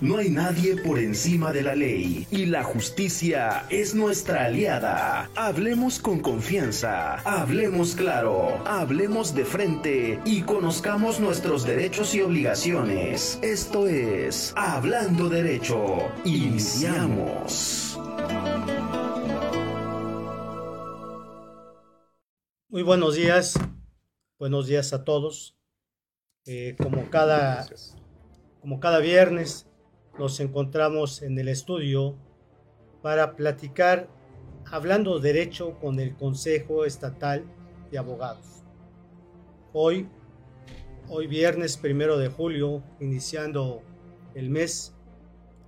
No hay nadie por encima de la ley y la justicia es nuestra aliada. Hablemos con confianza, hablemos claro, hablemos de frente y conozcamos nuestros derechos y obligaciones. Esto es Hablando Derecho. Iniciamos. Muy buenos días, buenos días a todos. Eh, como, cada, como cada viernes, nos encontramos en el estudio para platicar hablando derecho con el Consejo Estatal de Abogados. Hoy, hoy viernes primero de julio, iniciando el mes,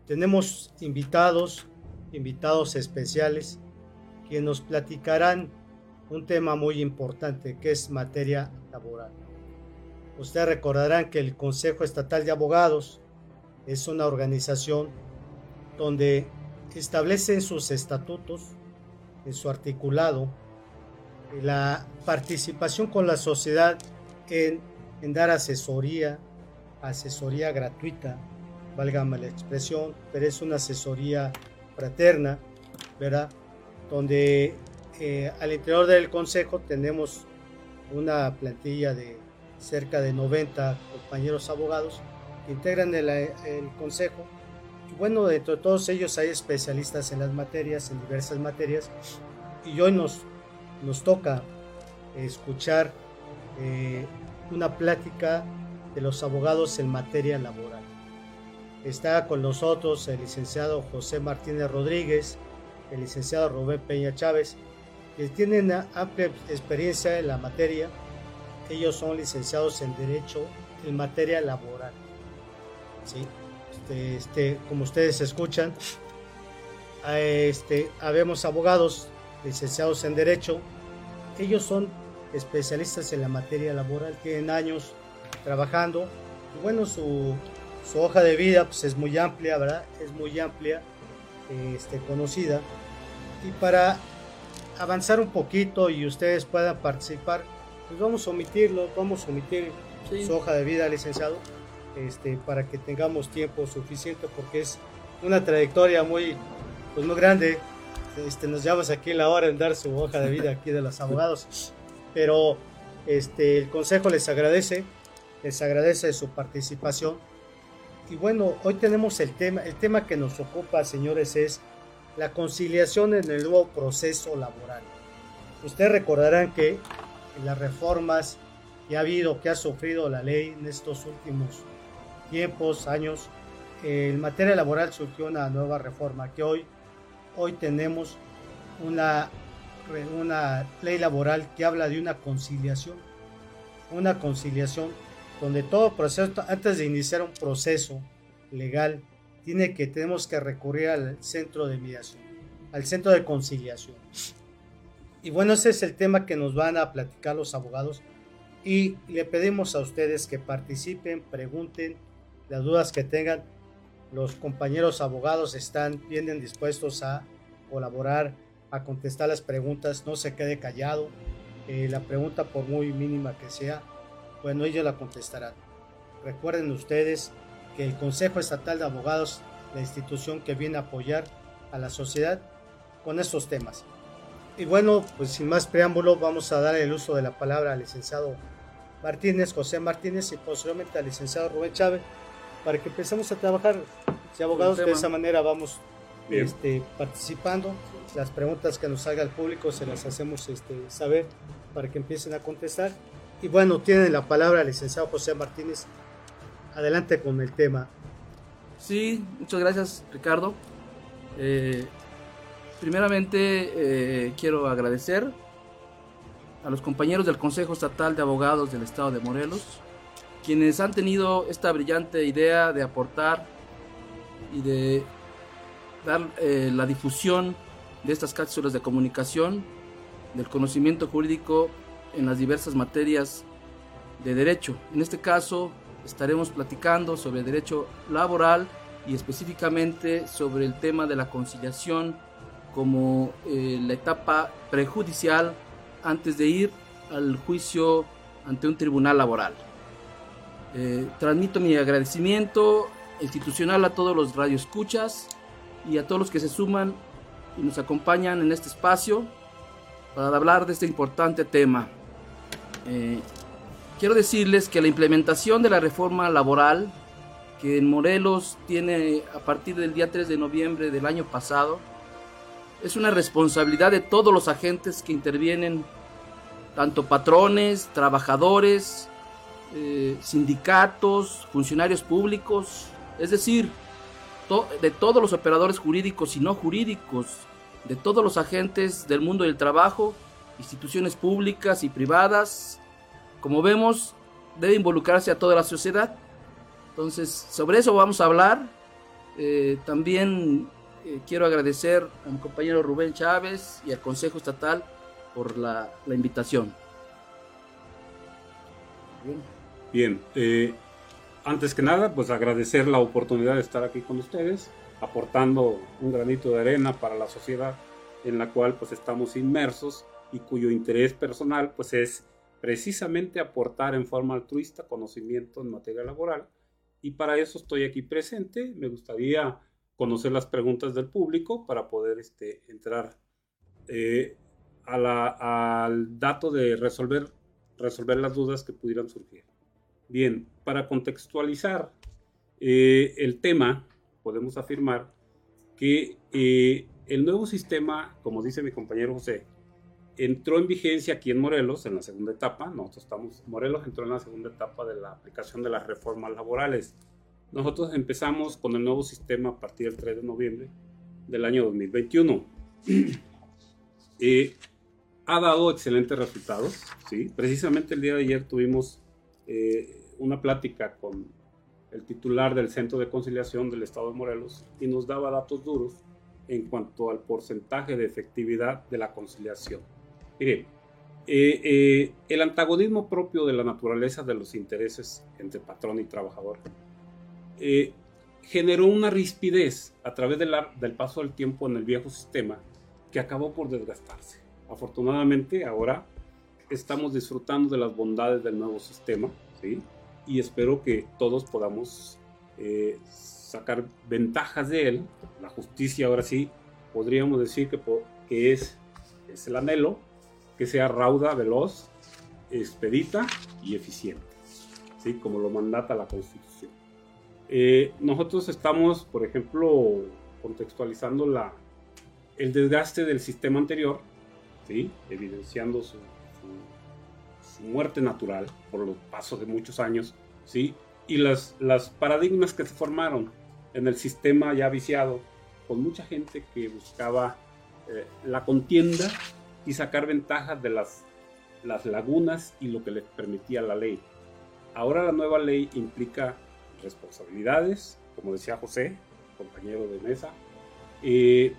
tenemos invitados, invitados especiales, que nos platicarán un tema muy importante que es materia laboral. Ustedes recordarán que el Consejo Estatal de Abogados es una organización donde establece en sus estatutos, en su articulado, la participación con la sociedad en, dar asesoría, asesoría gratuita, válgame la expresión, pero es una asesoría fraterna, ¿verdad? Donde eh, al interior del consejo tenemos una plantilla de cerca de 90 compañeros abogados integran el, consejo. Bueno, dentro de todos ellos hay especialistas en las materias, en diversas materias. Y hoy nos, nos toca escuchar eh, una plática de los abogados en materia laboral. Está con nosotros el licenciado José Martínez Rodríguez, el licenciado Rubén Peña Chávez, que tienen amplia experiencia en la materia. Ellos son licenciados en Derecho en materia laboral. ¿Sí? Este, este, como ustedes escuchan, este, habemos abogados licenciados en Derecho. Ellos son especialistas en la materia laboral, tienen años trabajando. Y bueno, su, su hoja de vida pues, es muy amplia, ¿verdad? Es muy amplia, este, conocida. Y para avanzar un poquito y ustedes puedan participar, pues vamos a omitirlo, vamos a omitir su hoja de vida, licenciado este, para que tengamos tiempo suficiente porque es una trayectoria muy, pues muy grande. Este, nos llevamos aquí la hora en dar su hoja de vida aquí de los abogados, pero este, el consejo les agradece, les agradece su participación. Y bueno, hoy tenemos el tema, el tema que nos ocupa, señores, es la conciliación en el nuevo proceso laboral. Ustedes recordarán que en las reformas que ha habido, que ha sufrido la ley en estos últimos tiempos, años, en materia laboral surgió una nueva reforma que hoy, hoy tenemos una, una ley laboral que habla de una conciliación, una conciliación donde todo proceso, antes de iniciar un proceso legal, tiene que, tenemos que recurrir al centro de mediación, al centro de conciliación. Y bueno, ese es el tema que nos van a platicar los abogados y le pedimos a ustedes que participen, pregunten, las dudas que tengan, los compañeros abogados están bien dispuestos a colaborar, a contestar las preguntas, no se quede callado. La pregunta, por muy mínima que sea, bueno, ellos la contestarán. Recuerden ustedes que el Consejo Estatal de Abogados, la institución que viene a apoyar a la sociedad con estos temas. Y bueno, pues sin más preámbulo, vamos a dar el uso de la palabra al licenciado Martínez, José Martínez, y posteriormente al licenciado Rubén Chávez, para que empecemos a trabajar. Si abogados de esa manera vamos este, participando. Las preguntas que nos haga el público se las hacemos este, saber para que empiecen a contestar. Y bueno, tienen la palabra el licenciado José Martínez. Adelante con el tema. Sí, muchas gracias Ricardo. Eh, primeramente eh, quiero agradecer a los compañeros del Consejo Estatal de Abogados del Estado de Morelos quienes han tenido esta brillante idea de aportar y de dar eh, la difusión de estas cápsulas de comunicación, del conocimiento jurídico en las diversas materias de derecho. En este caso estaremos platicando sobre derecho laboral y específicamente sobre el tema de la conciliación como eh, la etapa prejudicial antes de ir al juicio ante un tribunal laboral. Eh, transmito mi agradecimiento institucional a todos los radioescuchas y a todos los que se suman y nos acompañan en este espacio para hablar de este importante tema. Eh, quiero decirles que la implementación de la reforma laboral que en Morelos tiene a partir del día 3 de noviembre del año pasado es una responsabilidad de todos los agentes que intervienen, tanto patrones, trabajadores, eh, sindicatos, funcionarios públicos, es decir, de todos los operadores jurídicos y no jurídicos, de todos los agentes del mundo del trabajo, instituciones públicas y privadas. Como vemos, debe involucrarse a toda la sociedad. Entonces, sobre eso vamos a hablar. Eh, también eh, quiero agradecer a mi compañero Rubén Chávez y al Consejo Estatal por la, invitación. Bien, eh, antes que nada, pues agradecer la oportunidad de estar aquí con ustedes, aportando un granito de arena para la sociedad en la cual pues estamos inmersos y cuyo interés personal pues es precisamente aportar en forma altruista conocimiento en materia laboral y para eso estoy aquí presente. Me gustaría conocer las preguntas del público para poder este, entrar eh, al dato de resolver, resolver las dudas que pudieran surgir. Bien, para contextualizar eh, el tema, podemos afirmar que eh, el nuevo sistema, como dice mi compañero José, entró en vigencia aquí en Morelos en la segunda etapa. Nosotros estamos, Morelos entró en la segunda etapa de la aplicación de las reformas laborales. Nosotros empezamos con el nuevo sistema a partir del 3 de noviembre del año 2021. Eh, ha dado excelentes resultados. ¿sí? Precisamente el día de ayer tuvimos eh, una plática con el titular del Centro de Conciliación del Estado de Morelos y nos daba datos duros en cuanto al porcentaje de efectividad de la conciliación. Miren, eh, eh, el antagonismo propio de la naturaleza de los intereses entre patrón y trabajador eh, generó una rispidez a través del paso del tiempo en el viejo sistema que acabó por desgastarse. Afortunadamente ahora estamos disfrutando de las bondades del nuevo sistema, ¿sí? Y espero que todos podamos eh, sacar ventajas de él. La justicia ahora sí podríamos decir que, que es, es el anhelo, que sea rauda, veloz, expedita y eficiente, ¿sí? como lo mandata la Constitución. Eh, nosotros estamos, por ejemplo, contextualizando la, el desgaste del sistema anterior, ¿sí? evidenciando su muerte natural por los pasos de muchos años, ¿sí? Y las, las paradigmas que se formaron en el sistema ya viciado, con mucha gente que buscaba eh, la contienda y sacar ventajas de las, las lagunas y lo que le permitía la ley. Ahora la nueva ley implica responsabilidades, como decía José, compañero de mesa, eh,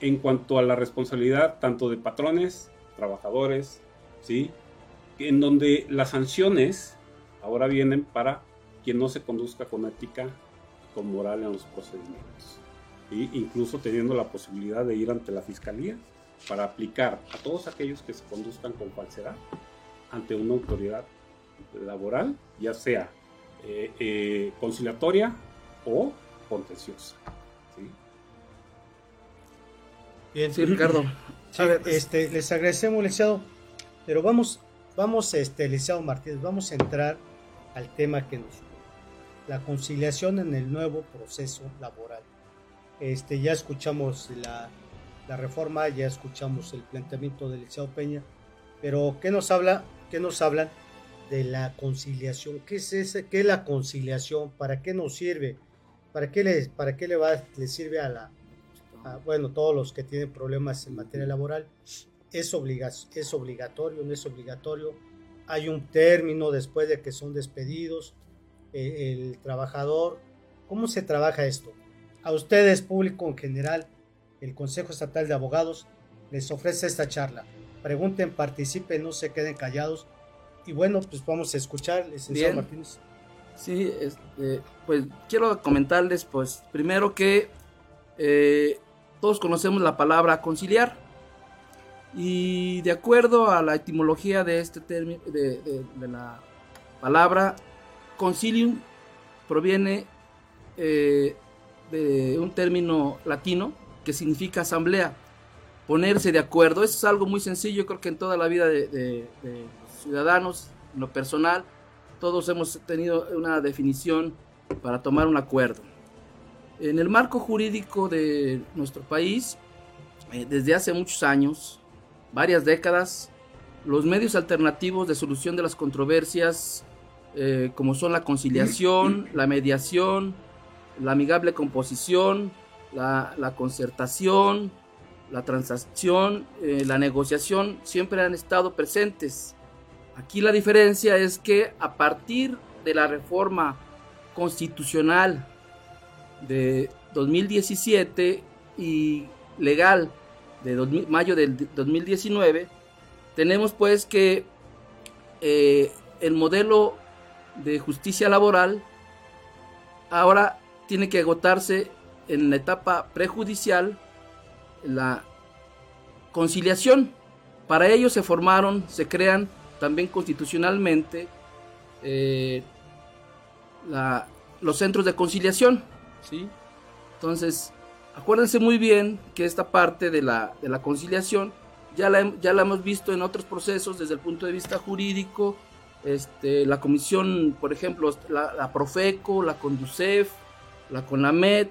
en cuanto a la responsabilidad tanto de patrones, trabajadores, ¿sí? En donde las sanciones ahora vienen para quien no se conduzca con ética y con moral en los procedimientos. Y incluso teniendo la posibilidad de ir ante la fiscalía para aplicar a todos aquellos que se conduzcan con falsedad ante una autoridad laboral, ya sea eh, eh, conciliatoria o contenciosa. Bien, sí, Ricardo. este, les agradecemos, licenciado, pero vamos Vamos, este, Eliseo Martínez, vamos a entrar al tema que nos la conciliación en el nuevo proceso laboral. Este, ya escuchamos la, la reforma, ya escuchamos el planteamiento del Eliseo Peña, pero ¿qué nos habla? ¿Qué nos hablan de la conciliación? ¿Qué es ese? ¿Qué es la conciliación? ¿Para qué nos sirve? ¿Para qué le, para qué le va, le sirve a la, bueno, todos los que tienen problemas en materia laboral? Es, es obligatorio, no es obligatorio. Hay un término después de que son despedidos eh, el trabajador. ¿Cómo se trabaja esto? A ustedes, público en general, el Consejo Estatal de Abogados les ofrece esta charla. Pregunten, participen, no se queden callados. Y bueno, pues vamos a escuchar, licenciado Martínez. Sí, este, pues quiero comentarles, pues primero que eh, todos conocemos la palabra conciliar. Y de acuerdo a la etimología de este término, de, la palabra concilium, proviene eh, de un término latino que significa asamblea, ponerse de acuerdo. Es algo muy sencillo, creo que en toda la vida de, de ciudadanos, en lo personal, todos hemos tenido una definición para tomar un acuerdo. En el marco jurídico de nuestro país, eh, desde hace muchos años, varias décadas, los medios alternativos de solución de las controversias, eh, como son la conciliación, la mediación, la amigable composición, la, concertación, la transacción, eh, la negociación, siempre han estado presentes. Aquí la diferencia es que a partir de la reforma constitucional de 2017 y legal de mayo del 2019, tenemos pues que eh, el modelo de justicia laboral ahora tiene que agotarse en la etapa prejudicial, la conciliación. Para ello se formaron, se crean también constitucionalmente eh, los centros de conciliación. ¿sí? Entonces, acuérdense muy bien que esta parte de la, de la conciliación ya la, ya la hemos visto en otros procesos desde el punto de vista jurídico. Este, la comisión, por ejemplo, la, Profeco, la Conducef, la CONAMED,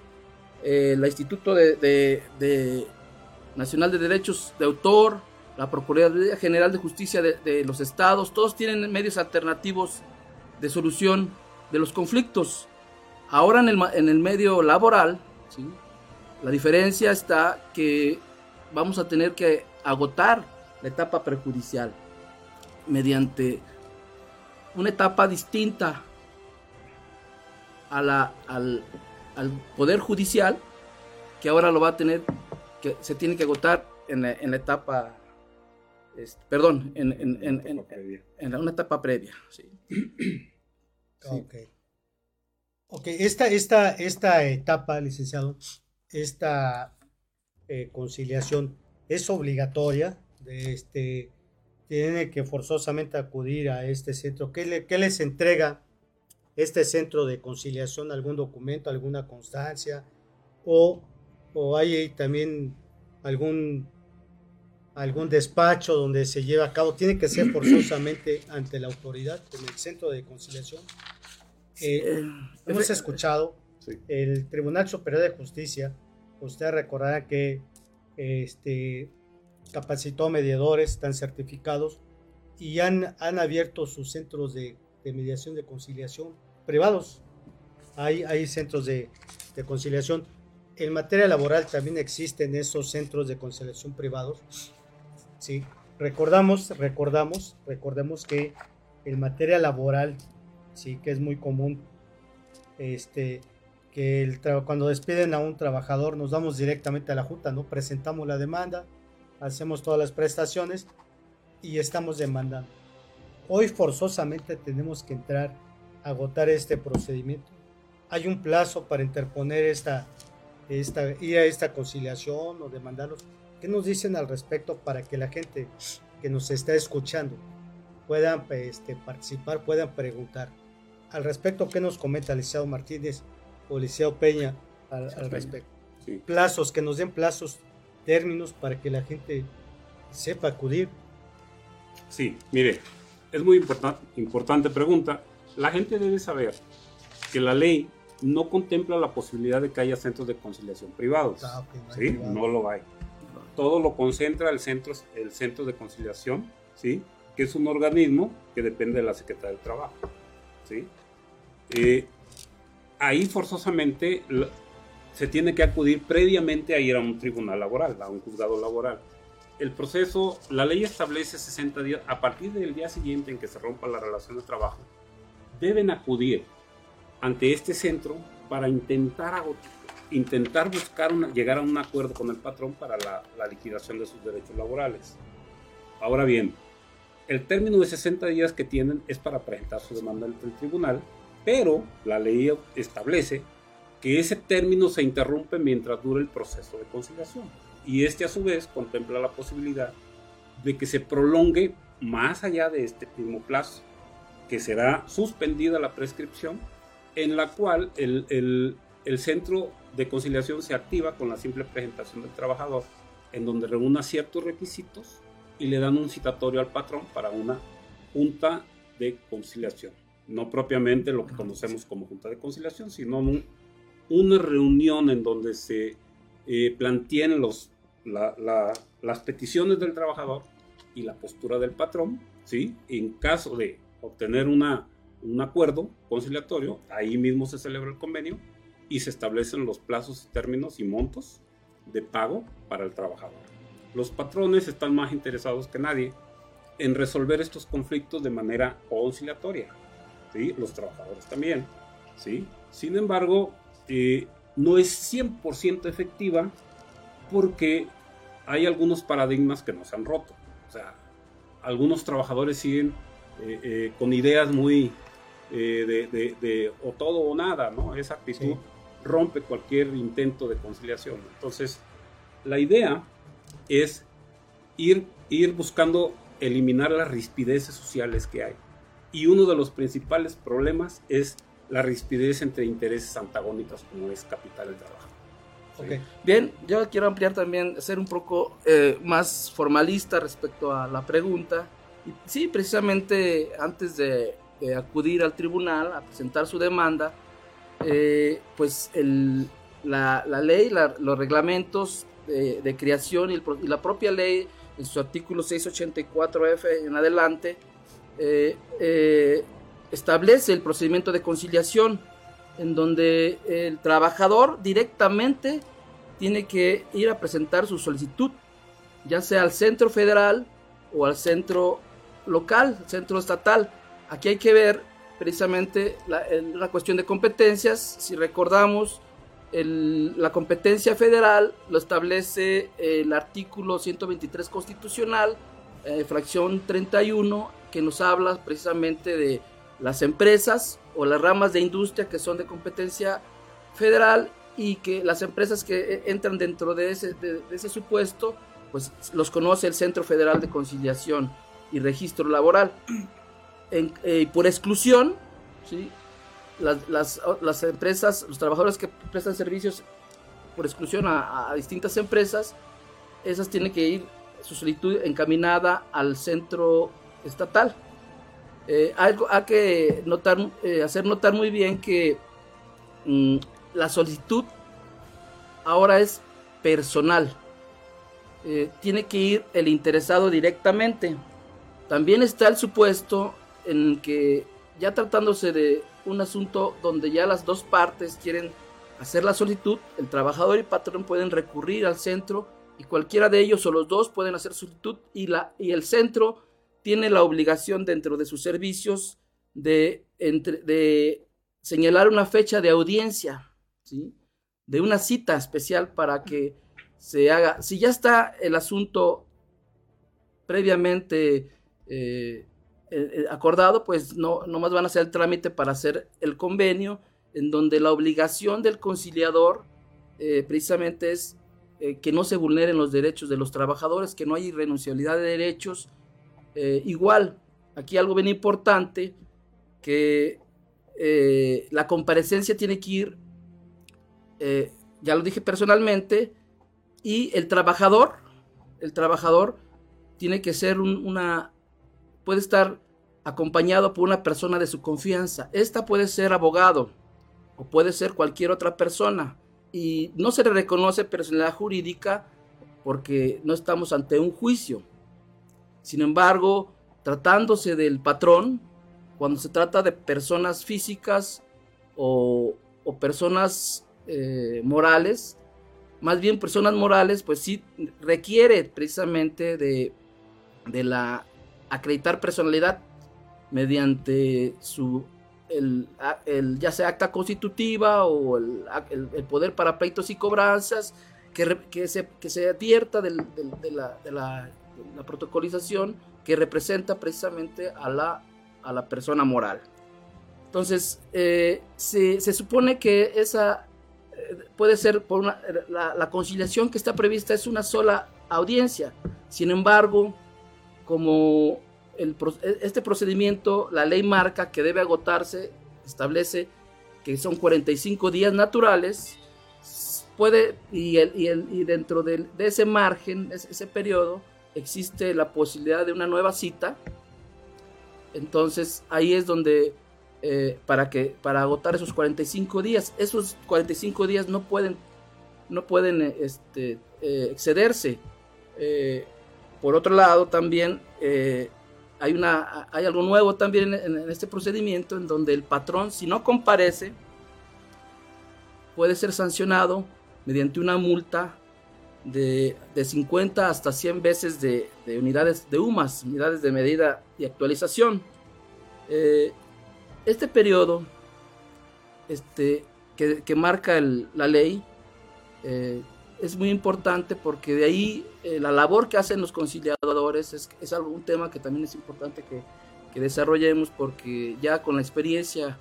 eh, la Instituto de, Nacional de Derechos de Autor, la Procuraduría General de Justicia de, los estados, todos tienen medios alternativos de solución de los conflictos. Ahora en el, en el medio laboral, la diferencia está que vamos a tener que agotar la etapa prejudicial mediante una etapa distinta a la, al, Poder Judicial, que ahora lo va a tener, que se tiene que agotar en la, en la etapa, este, perdón, en, en, en, en, una etapa previa. Sí. Ok. Ok, esta, esta, esta etapa, licenciado, esta eh, conciliación es obligatoria, de este, tiene que forzosamente acudir a este centro. ¿Qué, le, les entrega este centro de conciliación? ¿Algún documento, alguna constancia? ¿O, o hay también algún, algún despacho donde se lleva a cabo? Tiene que ser forzosamente ante la autoridad, en el centro de conciliación. Eh, hemos escuchado el Tribunal Superior de Justicia, usted recordará que este, capacitó mediadores, están certificados y han, han abierto sus centros de, mediación de conciliación privados. Hay, hay centros de, conciliación. En materia laboral también existen esos centros de conciliación privados. Sí, recordamos, recordamos, recordemos que en materia laboral sí que es muy común este que el cuando despiden a un trabajador nos vamos directamente a la junta, ¿no? Presentamos la demanda, hacemos todas las prestaciones y estamos demandando. Hoy forzosamente tenemos que entrar a agotar este procedimiento. Hay un plazo para interponer esta, esta, ir a esta conciliación o demandarlos. ¿Qué nos dicen al respecto para que la gente que nos está escuchando puedan este, participar, puedan preguntar? al respecto, ¿qué nos comenta Liceo Martínez o Liceo Peña al, respecto? Plazos, que nos den plazos, términos para que la gente sepa acudir. Sí, mire, es muy importante pregunta. La gente debe saber que la ley no contempla la posibilidad de que haya centros de conciliación privados. Ah, ¿sí? No lo hay. Todo lo concentra el centro, el centro de conciliación, ¿sí? que es un organismo que depende de la Secretaría del Trabajo. ¿sí? Eh, ahí forzosamente se tiene que acudir previamente a ir a un tribunal laboral, a un juzgado laboral. El proceso, la ley establece 60 días, a partir del día siguiente en que se rompa la relación de trabajo, deben acudir ante este centro para intentar, intentar buscar llegar a un acuerdo con el patrón para la, la liquidación de sus derechos laborales. Ahora bien, el término de 60 días que tienen es para presentar su demanda ante el tribunal pero la ley establece que ese término se interrumpe mientras dure el proceso de conciliación. Y este a su vez contempla la posibilidad de que se prolongue más allá de este mismo plazo, que será suspendida la prescripción, en la cual el, el centro de conciliación se activa con la simple presentación del trabajador, en donde reúna ciertos requisitos y le dan un citatorio al patrón para una junta de conciliación. No propiamente lo que conocemos como junta de conciliación, sino una reunión en donde se eh, planteen los, las peticiones del trabajador y la postura del patrón, ¿sí? En caso de obtener una, un acuerdo conciliatorio, ahí mismo se celebra el convenio y se establecen los plazos, términos y montos de pago para el trabajador. Los patrones están más interesados que nadie en resolver estos conflictos de manera conciliatoria, ¿sí? Los trabajadores también, ¿sí? Sin embargo, eh, no es 100% efectiva porque hay algunos paradigmas que no se han roto. O sea, algunos trabajadores siguen eh, eh, con ideas muy de, o todo o nada, ¿no? Esa actitud rompe cualquier intento de conciliación. Entonces, la idea es ir, ir buscando eliminar las rispideces sociales que hay. Y uno de los principales problemas es la rispidez entre intereses antagónicos como es capital y trabajo. Bien, yo quiero ampliar también, ser un poco eh, más formalista respecto a la pregunta. sí, precisamente antes de, acudir al tribunal a presentar su demanda, eh, pues la, ley, los reglamentos de, creación y, la propia ley en su artículo 684F en adelante, eh, establece el procedimiento de conciliación, en donde el trabajador directamente tiene que ir a presentar su solicitud, ya sea al centro federal o al centro local, centro estatal. Aquí hay que ver precisamente la, cuestión de competencias. Si recordamos, la competencia federal lo establece el artículo 123 constitucional, eh, fracción 31, que nos habla precisamente de las empresas o las ramas de industria que son de competencia federal y que las empresas que eh, entran dentro de ese, supuesto, pues los conoce el Centro Federal de Conciliación y Registro Laboral. En, eh, por exclusión, ¿sí? las, empresas, los trabajadores que prestan servicios por exclusión a, a distintas empresas, esas tienen que ir su solicitud encaminada al centro estatal eh, algo hay que notar, eh, hacer notar muy bien que mm, la solicitud ahora es personal. Eh, tiene que ir el interesado directamente. También está el supuesto en que ya tratándose de un asunto donde ya las dos partes quieren hacer la solicitud, el trabajador y patrón pueden recurrir al centro y cualquiera de ellos o los dos pueden hacer solicitud y, la, y el centro tiene la obligación dentro de sus servicios de, señalar una fecha de audiencia, ¿sí? de una cita especial para que se haga, si ya está el asunto previamente eh, eh, acordado, pues no, no más van a hacer el trámite para hacer el convenio, en donde la obligación del conciliador eh, precisamente es que no se vulneren los derechos de los trabajadores, que no haya irrenunciabilidad de derechos, eh, igual, aquí algo bien importante, que eh, la comparecencia tiene que ir, eh, ya lo dije personalmente, y el trabajador, el trabajador tiene que ser una, puede estar acompañado por una persona de su confianza. Esta puede ser abogado o puede ser cualquier otra persona y no se le reconoce personalidad jurídica porque no estamos ante un juicio. Sin embargo, tratándose del patrón, cuando se trata de personas físicas o, personas eh, morales, más bien personas morales, pues sí requiere precisamente de, la acreditar personalidad mediante su el, ya sea acta constitutiva o el, poder para pleitos y cobranzas que, que, se, que advierta de, la, la protocolización que representa precisamente a la, a la persona moral. Entonces, eh, se, supone que esa eh, puede ser por una, la, conciliación que está prevista es una sola audiencia. Sin embargo, como este procedimiento, la ley marca que debe agotarse, establece que son 45 días naturales, puede, y, el, y, el, y dentro de, de, ese margen, ese, ese periodo, existe la posibilidad de una nueva cita. Entonces ahí es donde eh, para que para agotar esos 45 días, esos 45 días no pueden no pueden este, eh, excederse. Eh, por otro lado, también hay, una, hay algo nuevo también en, este procedimiento en donde el patrón, si no comparece, puede ser sancionado mediante una multa de, de 50 hasta 100 veces de, de, unidades de UMAS, unidades de medida y actualización. Eh, este periodo este, que, que marca el, la ley eh, es muy importante porque de ahí eh, la labor que hacen los conciliadores es, es algo, un tema que también es importante que, que desarrollemos porque ya con la experiencia,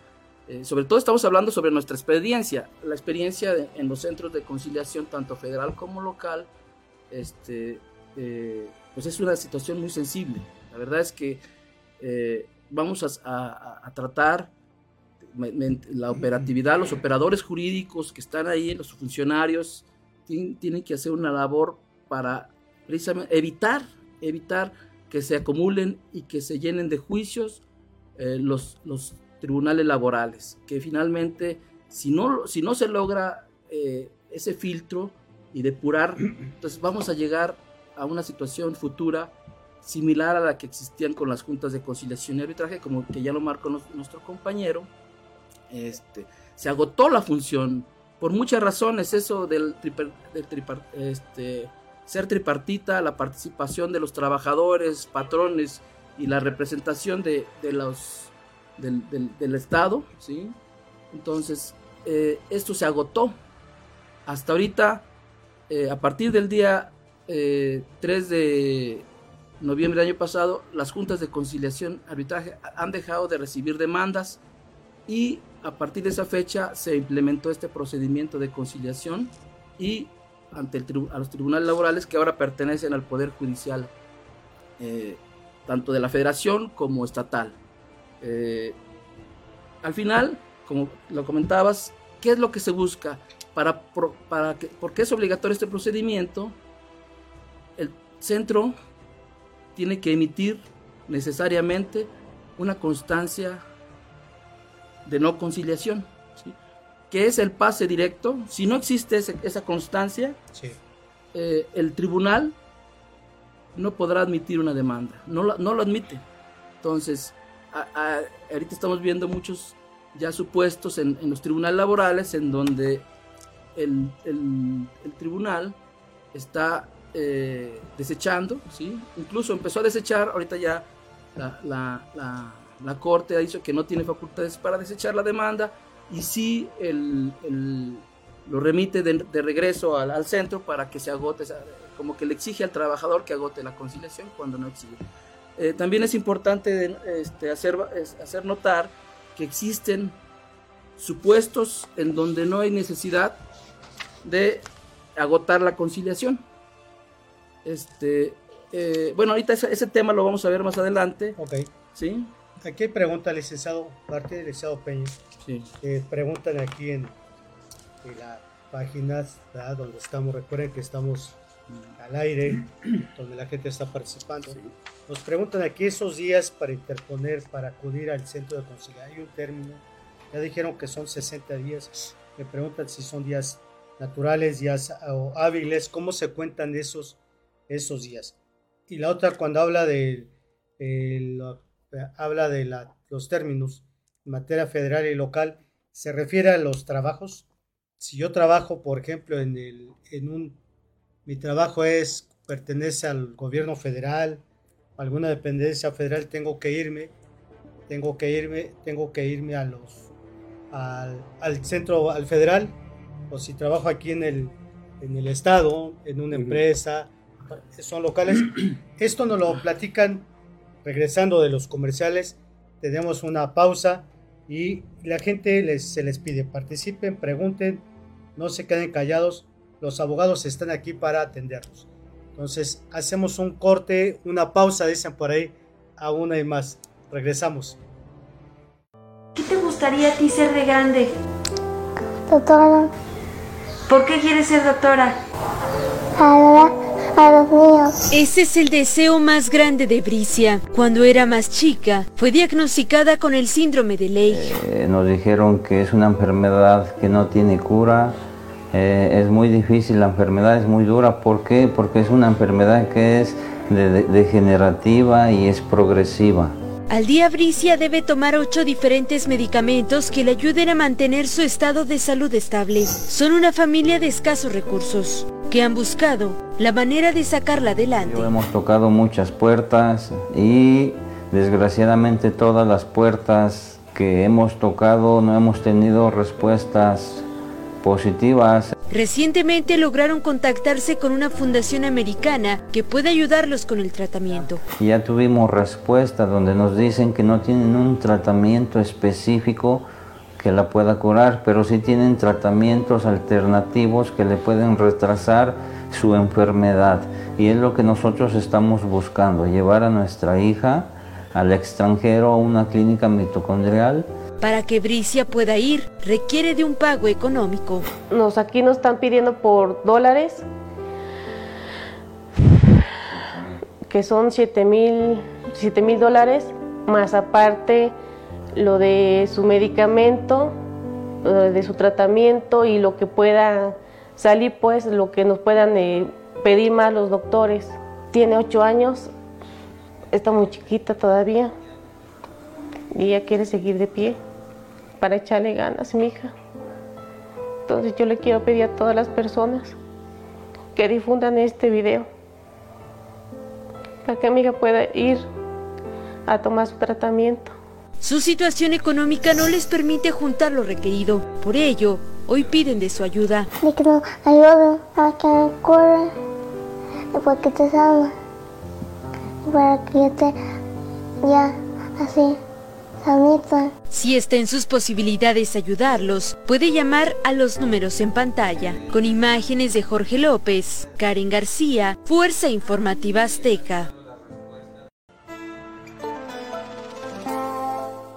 eh, sobre todo estamos hablando sobre nuestra experiencia, la experiencia en los centros de conciliación, tanto federal como local, este, eh, pues es una situación muy sensible. La verdad es que eh, vamos a, tratar la operatividad, los operadores jurídicos que están ahí, los funcionarios, tienen, tienen que hacer una labor para precisamente evitar, evitar que se acumulen y que se llenen de juicios los, los, tribunales laborales, que finalmente, si no, si no se logra eh, ese filtro y depurar, entonces vamos a llegar a una situación futura similar a la que existían con las juntas de conciliación y arbitraje, como que ya lo marcó nuestro compañero, este, se agotó la función por muchas razones, eso del, triper, del tripar, este, ser tripartita, la participación de los trabajadores, patrones y la representación de, de los, del, Estado, ¿sí? Entonces, eh, esto se agotó. Hasta ahorita, eh, a partir del día eh, 3 de noviembre del año pasado, las juntas de conciliación arbitraje han dejado de recibir demandas y a partir de esa fecha se implementó este procedimiento de conciliación y ante el a los tribunales laborales que ahora pertenecen al Poder Judicial, eh, tanto de la federación como estatal. Eh, al final, como lo comentabas, ¿qué es lo que se busca? Para, para que, ¿Por qué es obligatorio este procedimiento? El centro tiene que emitir necesariamente una constancia de no conciliación, ¿sí? que es el pase directo. Si no existe ese, esa constancia, sí. eh, el tribunal no podrá admitir una demanda, no lo, no lo admite. Entonces, ahorita estamos viendo muchos ya supuestos en, los tribunales laborales en donde el, tribunal está eh, desechando, ¿sí? incluso empezó a desechar, ahorita ya la, Corte ha dicho que no tiene facultades para desechar la demanda y sí lo remite de, regreso al, centro para que se agote, como que le exige al trabajador que agote la conciliación cuando no exige. Eh, también es importante este, hacer, hacer notar que existen supuestos en donde no hay necesidad de agotar la conciliación. Este, eh, bueno, ahorita ese, ese, tema lo vamos a ver más adelante. Okay. ¿sí? Aquí hay preguntas, licenciado, parte del licenciado Peña. Sí. Eh, preguntan aquí en, en la página ¿verdad? donde estamos. Recuerden que estamos al aire, donde la gente está participando. Sí. Nos preguntan aquí esos días para interponer, para acudir al centro de conciliación. Hay un término, ya dijeron que son 60 días. Me preguntan si son días naturales, días o hábiles, cómo se cuentan esos, esos días. Y la otra, cuando habla de, habla de la, los términos en materia federal y local, se refiere a los trabajos. Si yo trabajo, por ejemplo, en, el, en un, mi trabajo es, pertenece al gobierno federal, alguna dependencia federal, tengo que irme, tengo que irme, tengo que irme a los, al, al centro, al federal, o si trabajo aquí en el, en el estado, en una empresa, son locales. Esto nos lo platican. Regresando de los comerciales, tenemos una pausa y la gente les, se les pide, participen, pregunten, no se queden callados, los abogados están aquí para atenderlos. Entonces, hacemos un corte, una pausa, dicen por ahí, a una y más. Regresamos. ¿Qué te gustaría a ti ser de grande? doctora. ¿Por qué quieres ser doctora? Ayudar a los niños. Ese es el deseo más grande de Bricia. Cuando era más chica, fue diagnosticada con el síndrome de Leigh. Eh, nos dijeron que es una enfermedad que no tiene cura. Eh, es muy difícil, la enfermedad es muy dura. ¿Por qué? Porque es una enfermedad que es de- de- degenerativa y es progresiva. Al día Bricia debe tomar ocho diferentes medicamentos que le ayuden a mantener su estado de salud estable. Son una familia de escasos recursos que han buscado la manera de sacarla adelante. Yo hemos tocado muchas puertas y desgraciadamente todas las puertas que hemos tocado no hemos tenido respuestas positivas. Recientemente lograron contactarse con una fundación americana que puede ayudarlos con el tratamiento. Ya tuvimos respuesta donde nos dicen que no tienen un tratamiento específico que la pueda curar, pero sí tienen tratamientos alternativos que le pueden retrasar su enfermedad. Y es lo que nosotros estamos buscando, llevar a nuestra hija al extranjero a una clínica mitocondrial Para que Bricia pueda ir, requiere de un pago económico. Nos aquí nos están pidiendo por dólares, que son 7 mil dólares, más aparte lo de su medicamento, de su tratamiento y lo que pueda salir, pues lo que nos puedan eh, pedir más los doctores. Tiene 8 años, está muy chiquita todavía y ella quiere seguir de pie para echarle ganas, mi hija. Entonces yo le quiero pedir a todas las personas que difundan este video para que mi hija pueda ir a tomar su tratamiento. Su situación económica no les permite juntar lo requerido. Por ello, hoy piden de su ayuda. Y que nos ayuden a que me cure y para que te salga. Y para que yo esté ya así, Si está en sus posibilidades ayudarlos, puede llamar a los números en pantalla, con imágenes de Jorge López, Karen García, Fuerza Informativa Azteca.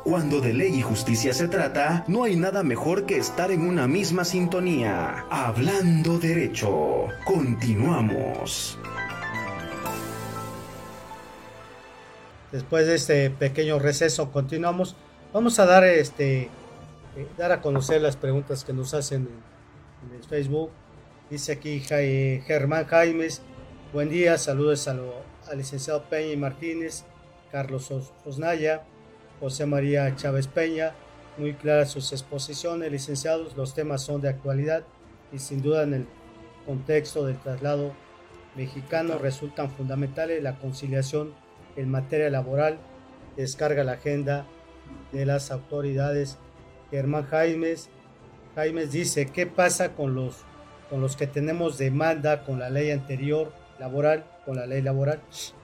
Cuando de ley y justicia se trata, no hay nada mejor que estar en una misma sintonía. Hablando derecho. Continuamos. Después de este pequeño receso, continuamos. Vamos a dar este eh, dar a conocer las preguntas que nos hacen en, en el Facebook. Dice aquí Jai- Germán Jaimes. Buen día, saludos a al licenciado Peña y Martínez, Carlos Os- Osnaya, José María Chávez Peña. Muy claras sus exposiciones, licenciados. Los temas son de actualidad y sin duda en el contexto del traslado mexicano resultan fundamentales la conciliación en materia laboral, descarga la agenda de las autoridades. Germán Jaimes, Jaimes dice, ¿qué pasa con los, con los que tenemos demanda con la ley anterior laboral, con la ley laboral?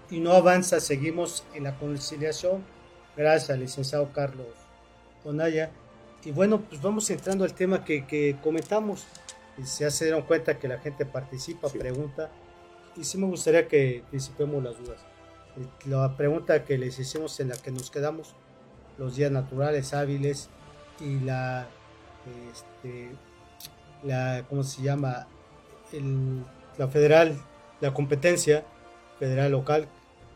Y no avanza, seguimos en la conciliación. Gracias licenciado Carlos Donaya. Y bueno, pues vamos entrando al tema que, que comentamos. Y ya se dieron cuenta que la gente participa, Sí. pregunta. Y sí me gustaría que disipemos las dudas. La pregunta que les hicimos en la que nos quedamos, los días naturales hábiles y la, este, la ¿cómo se llama? El- la federal, la competencia federal local.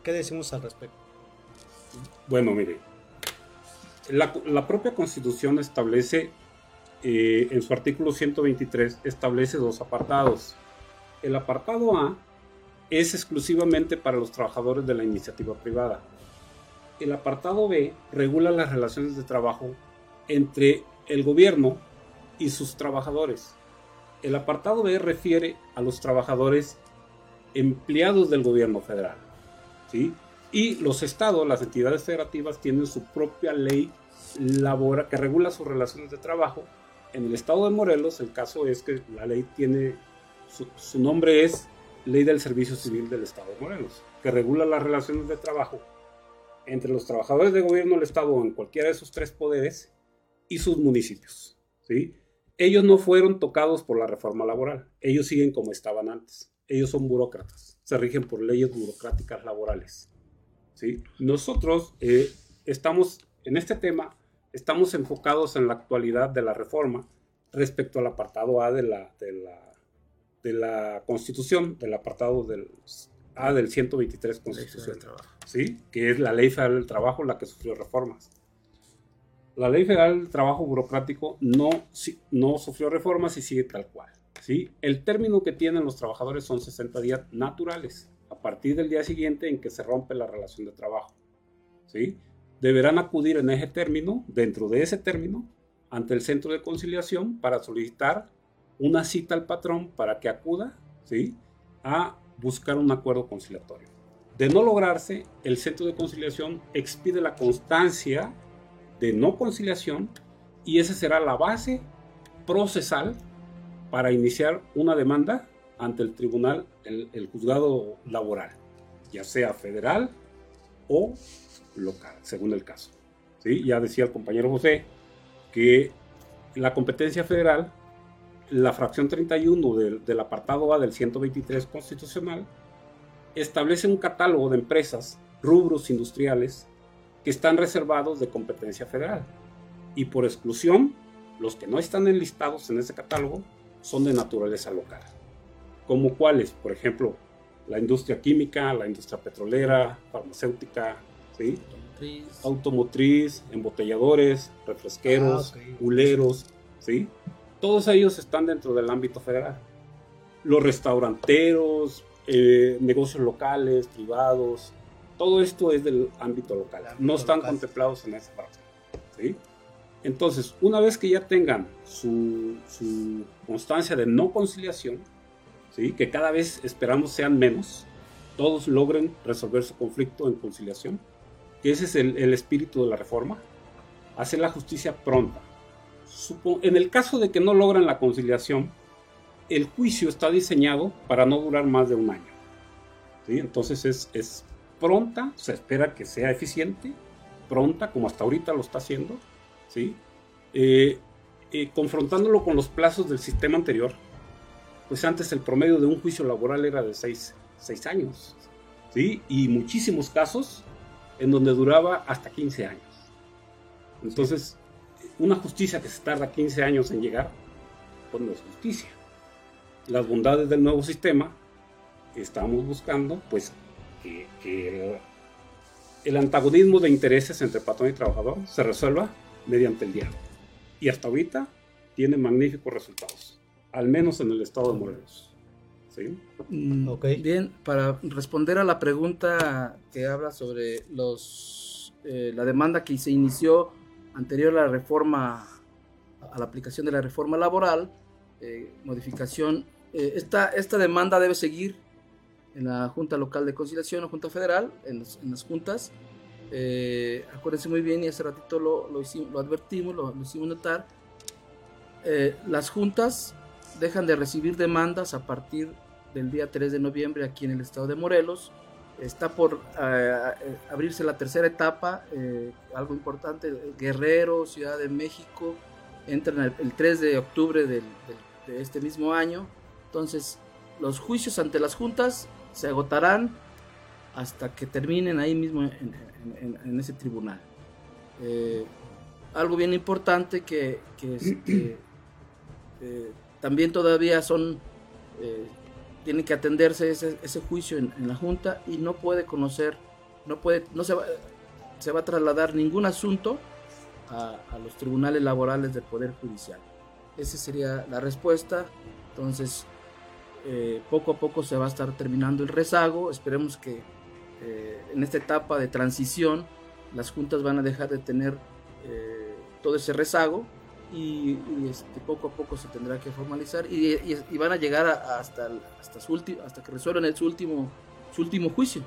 ¿Qué decimos al respecto? Bueno, mire, la, la propia Constitución establece, eh, en su artículo 123, establece dos apartados. El apartado A es exclusivamente para los trabajadores de la iniciativa privada. El apartado B regula las relaciones de trabajo entre el gobierno y sus trabajadores. El apartado B refiere a los trabajadores empleados del gobierno federal. ¿sí? Y los estados, las entidades federativas, tienen su propia ley labora que regula sus relaciones de trabajo. En el estado de Morelos, el caso es que la ley tiene, su, su nombre es Ley del Servicio Civil del Estado de Morelos, que regula las relaciones de trabajo entre los trabajadores de gobierno del Estado en cualquiera de esos tres poderes y sus municipios. ¿sí? Ellos no fueron tocados por la reforma laboral, ellos siguen como estaban antes. Ellos son burócratas, se rigen por leyes burocráticas laborales. ¿sí? Nosotros eh, estamos en este tema, estamos enfocados en la actualidad de la reforma respecto al apartado A de la, de la, de la Constitución, del apartado del A del 123 Constitución, ¿sí? que es la Ley Federal del Trabajo la que sufrió reformas. La Ley Federal del Trabajo Burocrático no, no sufrió reformas y sigue tal cual. ¿sí? El término que tienen los trabajadores son 60 días naturales, a partir del día siguiente en que se rompe la relación de trabajo. ¿sí? Deberán acudir en ese término, dentro de ese término, ante el centro de conciliación para solicitar una cita al patrón para que acuda ¿sí? a buscar un acuerdo conciliatorio. De no lograrse, el centro de conciliación expide la constancia de no conciliación y esa será la base procesal para iniciar una demanda ante el tribunal, el, juzgado laboral, ya sea federal o local, según el caso. ¿Sí? Ya decía el compañero José que la competencia federal, la fracción 31 del, del apartado A del 123 constitucional, establece un catálogo de empresas, rubros industriales, que están reservados de competencia federal. Y por exclusión, los que no están enlistados en ese catálogo son de naturaleza local. Como cuáles, por ejemplo, la industria química, la industria petrolera, farmacéutica, ¿sí? automotriz, embotelladores, refresqueros, ah, ¿sí? Todos ellos están dentro del ámbito federal. Los restauranteros, eh, negocios locales, privados, todo esto es del ámbito local. no están contemplados en esa parte. ¿sí? Entonces, una vez que ya tengan su, su, constancia de no conciliación, ¿sí? que cada vez esperamos sean menos, todos logren resolver su conflicto en conciliación, que ese es el, el espíritu de la reforma, hacer la justicia pronta. En el caso de que no logran la conciliación, el juicio está diseñado para no durar más de un año. ¿sí? Entonces es, es pronta, se espera que sea eficiente, pronta, como hasta ahorita lo está haciendo, ¿sí? Eh, eh, confrontándolo con los plazos del sistema anterior, pues antes el promedio de un juicio laboral era de seis, años, ¿sí? Y muchísimos casos en donde duraba hasta 15 años. Entonces, una justicia que se tarda 15 años en llegar, pues no es justicia. Las bondades del nuevo sistema estamos buscando, pues, que, el antagonismo de intereses entre patrón y trabajador se resuelva mediante el diálogo. Y hasta ahorita tiene magníficos resultados, al menos en el estado de Morelos. ¿Sí? Mm, Bien, para responder a la pregunta que habla sobre los, eh, la demanda que se inició anterior a la reforma, a la aplicación de la reforma laboral, eh, modificación, eh, esta, esta demanda debe seguir en la Junta Local de Conciliación o Junta Federal, en, las juntas. Eh, acuérdense muy bien, y hace ratito lo, lo, lo advertimos, lo, hicimos notar. Eh, las juntas dejan de recibir demandas a partir del día 3 de noviembre aquí en el estado de Morelos. Está por eh, abrirse la tercera etapa, algo importante, Guerrero, Ciudad de México, entran el, 3 de octubre de este mismo año. Entonces, los juicios ante las juntas se agotarán hasta que terminen ahí mismo en, ese tribunal. Eh, algo bien importante que, este, eh, también todavía son, eh, tiene que atenderse ese, juicio en, la Junta y no puede conocer, no puede, no se va, se va a trasladar ningún asunto a, a los tribunales laborales del Poder Judicial. Esa sería la respuesta. Entonces, eh, poco a poco se va a estar terminando el rezago. Esperemos que eh, en esta etapa de transición las juntas van a dejar de tener eh, todo ese rezago y, este, poco a poco se tendrá que formalizar y, van a llegar hasta, hasta, su hasta que resuelvan el, su, último, su último juicio.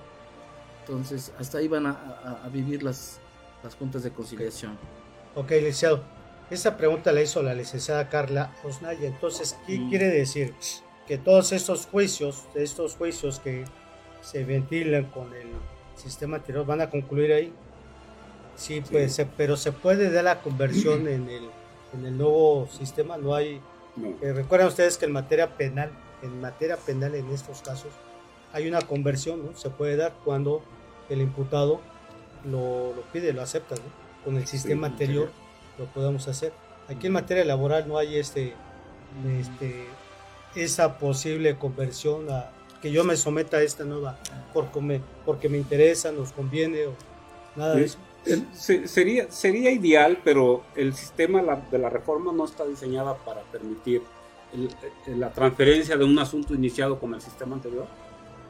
Entonces, hasta ahí van a, vivir las, las juntas de conciliación. Ok, licenciado. Esa pregunta la hizo la licenciada Carla Osnaya. Entonces, ¿qué mm. quiere decir? que todos estos juicios, estos juicios que se ventilan con el sistema anterior van a concluir ahí. Sí, pues, pero se puede dar la conversión en el, en el nuevo sistema, no hay... Eh, recuerden ustedes que en materia penal, en materia penal en estos casos, hay una conversión, ¿no? Se puede dar cuando el imputado lo, lo pide, lo acepta, ¿no? Con el sistema anterior lo podemos hacer. aquí en materia laboral no hay este, este esa posible conversión a que yo me someta a esta nueva porque me, porque me interesa, nos conviene o nada de eso. Sería, sería ideal, pero el sistema de la reforma no está diseñada para permitir la transferencia de un asunto iniciado con el sistema anterior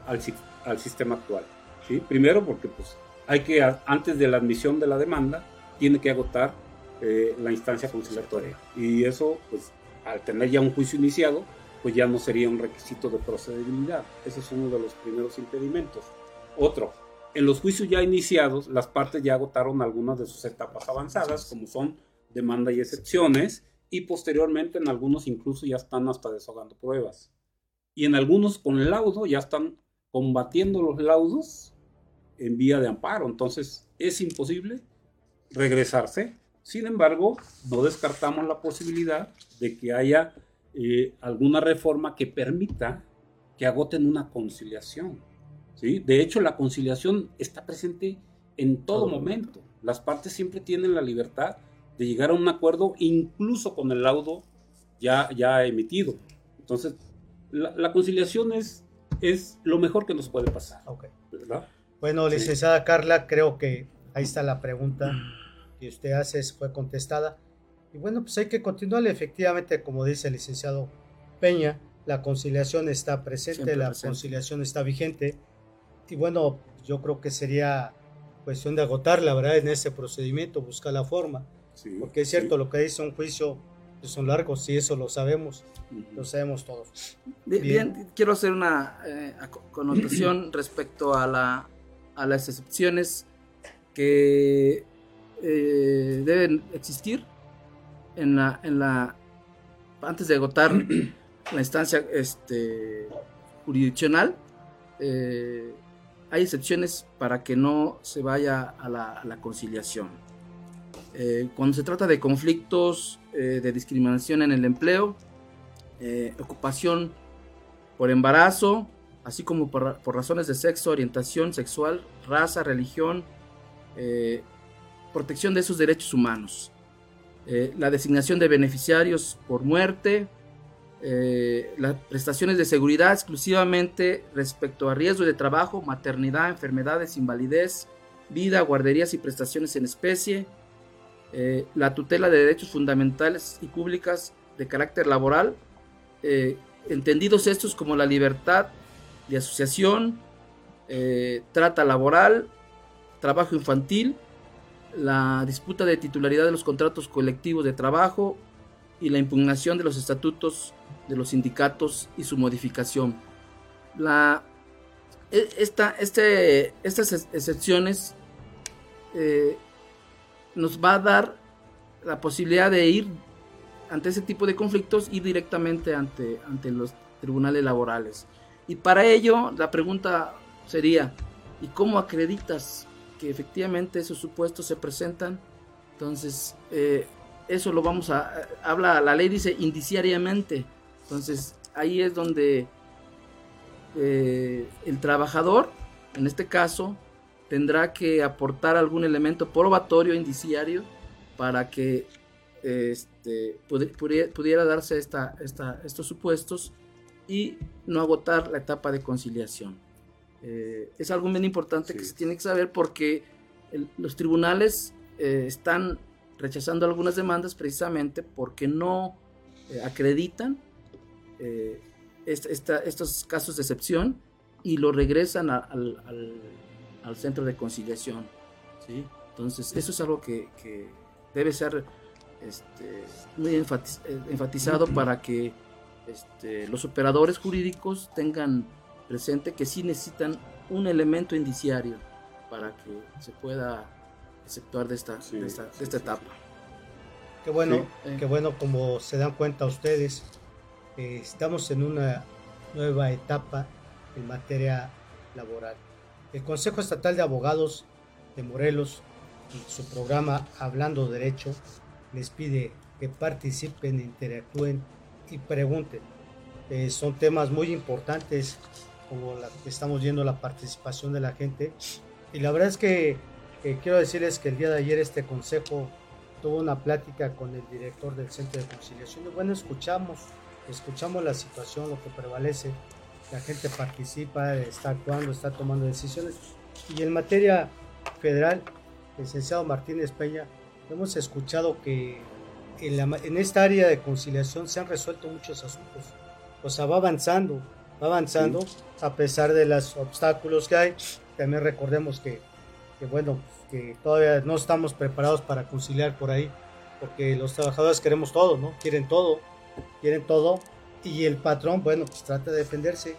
al, al sistema actual. ¿sí? Primero porque pues, hay que, antes de la admisión de la demanda, tiene que agotar eh, la instancia conciliatoria. Y eso, pues, al tener ya un juicio iniciado, pues ya no sería un requisito de procedibilidad. Ese es uno de los primeros impedimentos. Otro, en los juicios ya iniciados, las partes ya agotaron algunas de sus etapas avanzadas, como son demanda y excepciones, y posteriormente en algunos incluso ya están hasta desahogando pruebas. Y en algunos con laudo ya están combatiendo los laudos en vía de amparo. Entonces es imposible regresarse. Sin embargo, no descartamos la posibilidad de que haya eh, alguna reforma que permita que agoten una conciliación. ¿Sí? De hecho, la conciliación está presente en todo momento. Las partes siempre tienen la libertad de llegar a un acuerdo incluso con el laudo ya, ya emitido. Entonces, la, conciliación es, es lo mejor que nos puede pasar. Bueno, licenciada Carla, creo que ahí está la pregunta que usted hace, fue contestada. Y bueno, pues hay que continuar. Efectivamente, como dice el licenciado Peña, la conciliación está presente, la conciliación está vigente. Y bueno, yo creo que sería cuestión de agotarla, ¿verdad? En ese procedimiento, buscar la forma. Porque es cierto, lo que dice un juicio pues, son largos, y eso lo sabemos, lo sabemos todos. Bien, quiero hacer una eh, connotación respecto a, la, a las excepciones que eh, deben existir en la, en la, antes de agotar la instancia este, jurisdiccional, eh, hay excepciones para que no se vaya a la, conciliación. Eh, cuando se trata de conflictos eh, de discriminación en el empleo, ocupación por embarazo, así como por, por, razones de sexo, orientación sexual, raza, religión, protección de sus derechos humanos. Eh, la designación de beneficiarios por muerte, eh, las prestaciones de seguridad exclusivamente respecto a riesgo de trabajo, maternidad, enfermedades, invalidez, vida, guarderías y prestaciones en especie, eh, la tutela de derechos fundamentales y públicas de carácter laboral, entendidos estos como la libertad de asociación, trata laboral, trabajo infantil, la disputa de titularidad de los contratos colectivos de trabajo y la impugnación de los estatutos de los sindicatos y su modificación. La, e, esta, este, estas excepciones eh, nos va a dar la posibilidad de ir ante ese tipo de conflictos y directamente ante, ante los tribunales laborales. Y para ello la pregunta sería, ¿y cómo acreditas que efectivamente esos supuestos se presentan. Entonces, eh, eso lo vamos a, habla, la ley dice indiciariamente. Entonces, ahí es donde eh, el trabajador, en este caso, tendrá que aportar algún elemento probatorio indiciario para que este, pudiera, darse esta, esta, estos supuestos y no agotar la etapa de conciliación. Eh, es algo bien importante que se tiene que saber porque los tribunales eh, están rechazando algunas demandas precisamente porque no eh, acreditan estos casos de excepción y lo regresan al, centro de conciliación. Entonces, eso es algo que, debe ser este, muy enfatizado para que este, los operadores jurídicos tengan presente que sí necesitan un elemento indiciario para que se pueda exceptuar de esta, de esta, etapa. Qué bueno, qué bueno como se dan cuenta ustedes, eh, estamos en una nueva etapa en materia laboral. El Consejo Estatal de Abogados de Morelos, en su programa Hablando Derecho, les pide que participen, interactúen y pregunten. Eh, son temas muy importantes como la que estamos viendo la participación de la gente. Y la verdad es que quiero decirles que el día de ayer este consejo tuvo una plática con el director del Centro de Conciliación y bueno, escuchamos, escuchamos la situación, lo que prevalece, la gente participa, está actuando, está tomando decisiones y en materia federal, licenciado Martínez Peña, hemos escuchado que en, esta área de conciliación se han resuelto muchos asuntos. O sea, va avanzando, va avanzando a pesar de los obstáculos que hay. También recordemos que, que, bueno, que todavía no estamos preparados para conciliar por ahí, porque los trabajadores queremos todo, ¿no? Quieren todo, quieren todo. Y el patrón, bueno, pues trata de defenderse.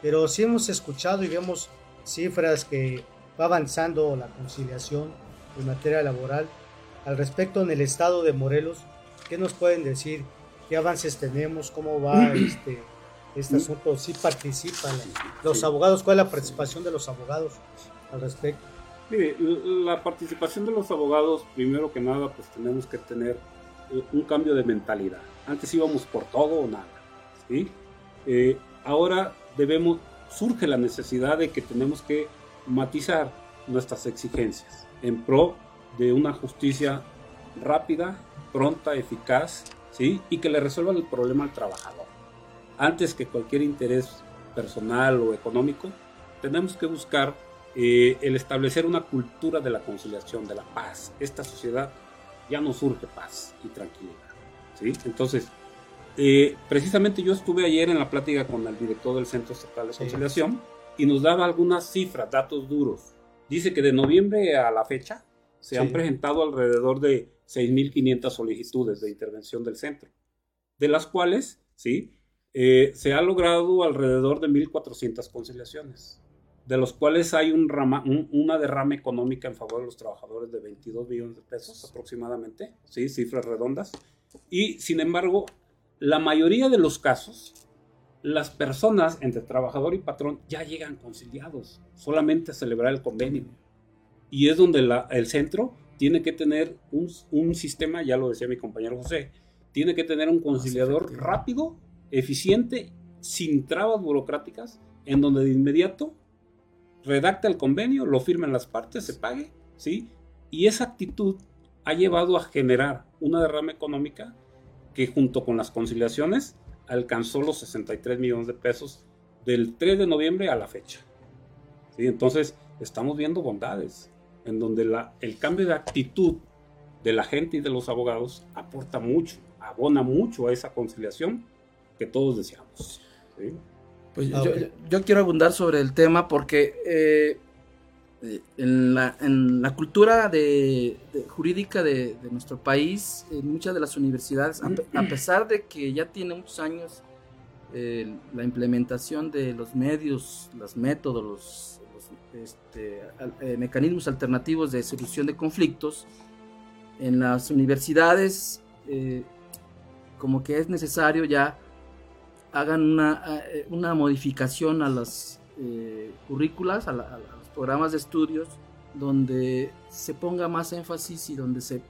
Pero sí hemos escuchado y vemos cifras que va avanzando la conciliación en materia laboral. Al respecto, en el estado de Morelos, ¿qué nos pueden decir? ¿Qué avances tenemos? ¿Cómo va este, este asunto? ¿Sí participan los abogados? ¿Cuál es la participación de los abogados al respecto? Mire, la participación de los abogados, primero que nada, pues tenemos que tener eh, un cambio de mentalidad. Antes íbamos por todo o nada. ¿sí? Eh, ahora debemos, surge la necesidad de que tenemos que matizar nuestras exigencias en pro de una justicia rápida, pronta, eficaz, ¿sí? Y que le resuelva el problema al trabajador. Antes que cualquier interés personal o económico, tenemos que buscar eh, el establecer una cultura de la conciliación, de la paz. Esta sociedad ya no surge paz y tranquilidad, ¿sí? Entonces, eh, precisamente yo estuve ayer en la plática con el director del Centro Estatal de Conciliación y nos daba algunas cifras, datos duros. Dice que de noviembre a la fecha se han presentado alrededor de 6.500 solicitudes de intervención del centro, de las cuales, ¿sí? Eh, se ha logrado alrededor de 1.400 conciliaciones, de los cuales hay un rama, una derrama económica en favor de los trabajadores de 22 millones de pesos aproximadamente, ¿sí? cifras redondas, y sin embargo, la mayoría de los casos, las personas entre trabajador y patrón ya llegan conciliados, solamente a celebrar el convenio y es donde el centro tiene que tener un, sistema, ya lo decía mi compañero José, tiene que tener un conciliador rápido, eficiente, sin trabas burocráticas, en donde de inmediato redacta el convenio, lo firmen las partes, se pague, ¿sí? Y esa actitud ha llevado a generar una derrama económica que junto con las conciliaciones alcanzó los 63 millones de pesos del 3 de noviembre a la fecha. ¿Sí? Entonces, estamos viendo bondades en donde la, el cambio de actitud de la gente y de los abogados aporta mucho, abona mucho a esa conciliación que todos deseamos. Pues yo, quiero abundar sobre el tema porque eh, en, la, en, la, cultura de, jurídica de, nuestro país, en muchas de las universidades, a, pesar de que ya tiene muchos años eh, la implementación de los medios, los métodos, los este, eh, mecanismos alternativos de solución de conflictos, en las universidades eh, como que es necesario ya hagan una, eh, una modificación a las currículas, a, los programas de estudios, donde se ponga más énfasis y donde se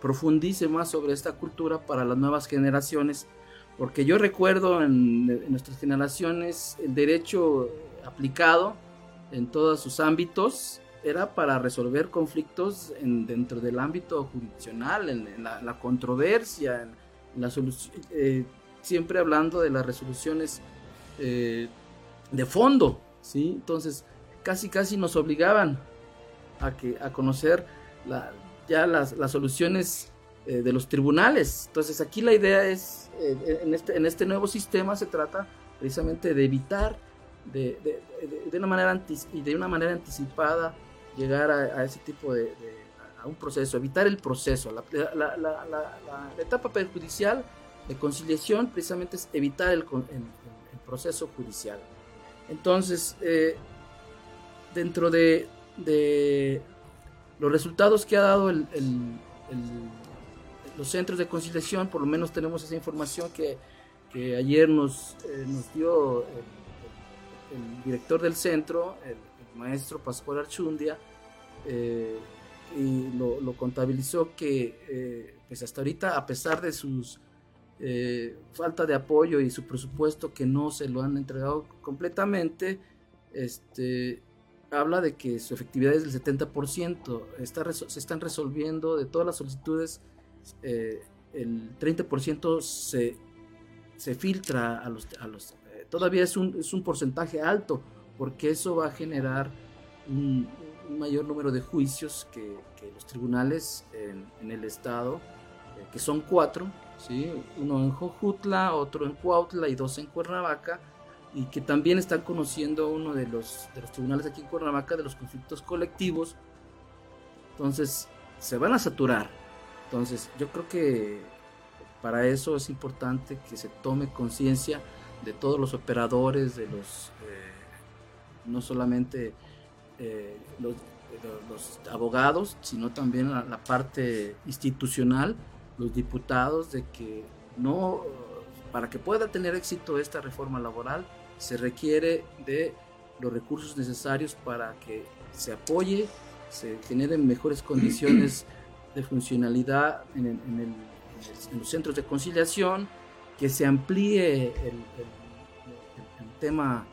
profundice más sobre esta cultura para las nuevas generaciones, porque yo recuerdo en, nuestras generaciones el derecho aplicado en todos sus ámbitos era para resolver conflictos en, dentro del ámbito jurisdiccional, en, la, controversia, en, la eh, siempre hablando de las resoluciones eh, de fondo, ¿sí? Entonces, casi casi nos obligaban a, que, a conocer ya las, soluciones eh, de los tribunales. Entonces, aquí la idea es, en, este, en este nuevo sistema se trata precisamente de evitar de, de, una manera y de una manera anticipada llegar a, ese tipo de, a un proceso, evitar el proceso. La, la, la, etapa judicial de conciliación precisamente es evitar el, el, proceso judicial. Entonces, eh, dentro de, los resultados que ha dado los centros de conciliación, por lo menos tenemos esa información que, ayer nos, eh, nos dio el director del centro, el, maestro Pascual Archundia, eh, y lo, contabilizó que eh, pues hasta ahorita, a pesar de sus falta de apoyo y su presupuesto que no se lo han entregado completamente, este, habla de que su efectividad es del 70%, está, se están resolviendo de todas las solicitudes eh, el 30% se, se filtra a los... A los eh, todavía es un, es un porcentaje alto, porque eso va a generar un, mayor número de juicios que, que los tribunales en, en el estado, eh, que son cuatro, ¿sí? uno en Jojutla, otro en Cuautla y dos en Cuernavaca, y que también están conociendo uno de los, de los tribunales aquí en Cuernavaca de los conflictos colectivos. Entonces, se van a saturar. Entonces, yo creo que para eso es importante que se tome conciencia de todos los operadores, de los, eh, no solamente eh, los, abogados, sino también la, la, parte institucional, los diputados, de que no, para que pueda tener éxito esta reforma laboral, se requiere de los recursos necesarios para que se apoye, se generen mejores condiciones de funcionalidad en, el, en, el, en los centros de conciliación, que se amplíe el, el tema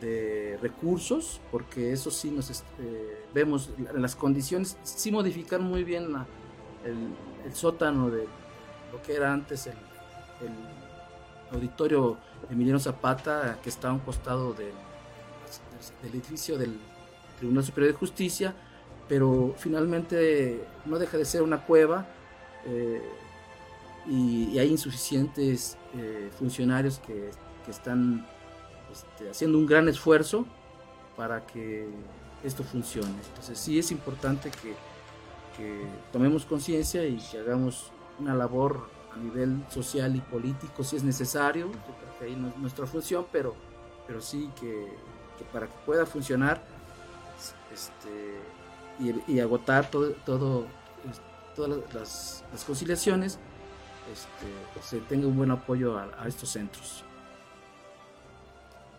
de recursos, porque eso sí nos eh, vemos las condiciones, sí modificar muy bien la, el, sótano de lo que era antes el, auditorio Emiliano Zapata, que está a un costado del, edificio del Tribunal Superior de Justicia, pero finalmente no deja de ser una cueva eh, y, hay insuficientes eh, funcionarios que, que están este, haciendo un gran esfuerzo para que esto funcione. Entonces sí es importante que, que tomemos conciencia y que hagamos una labor a nivel social y político si es necesario. Que ahí no es nuestra función, pero, pero sí que, que para que pueda funcionar este, y, y, agotar todo, todo todas las, las conciliaciones, este, se tenga un buen apoyo a, a estos centros.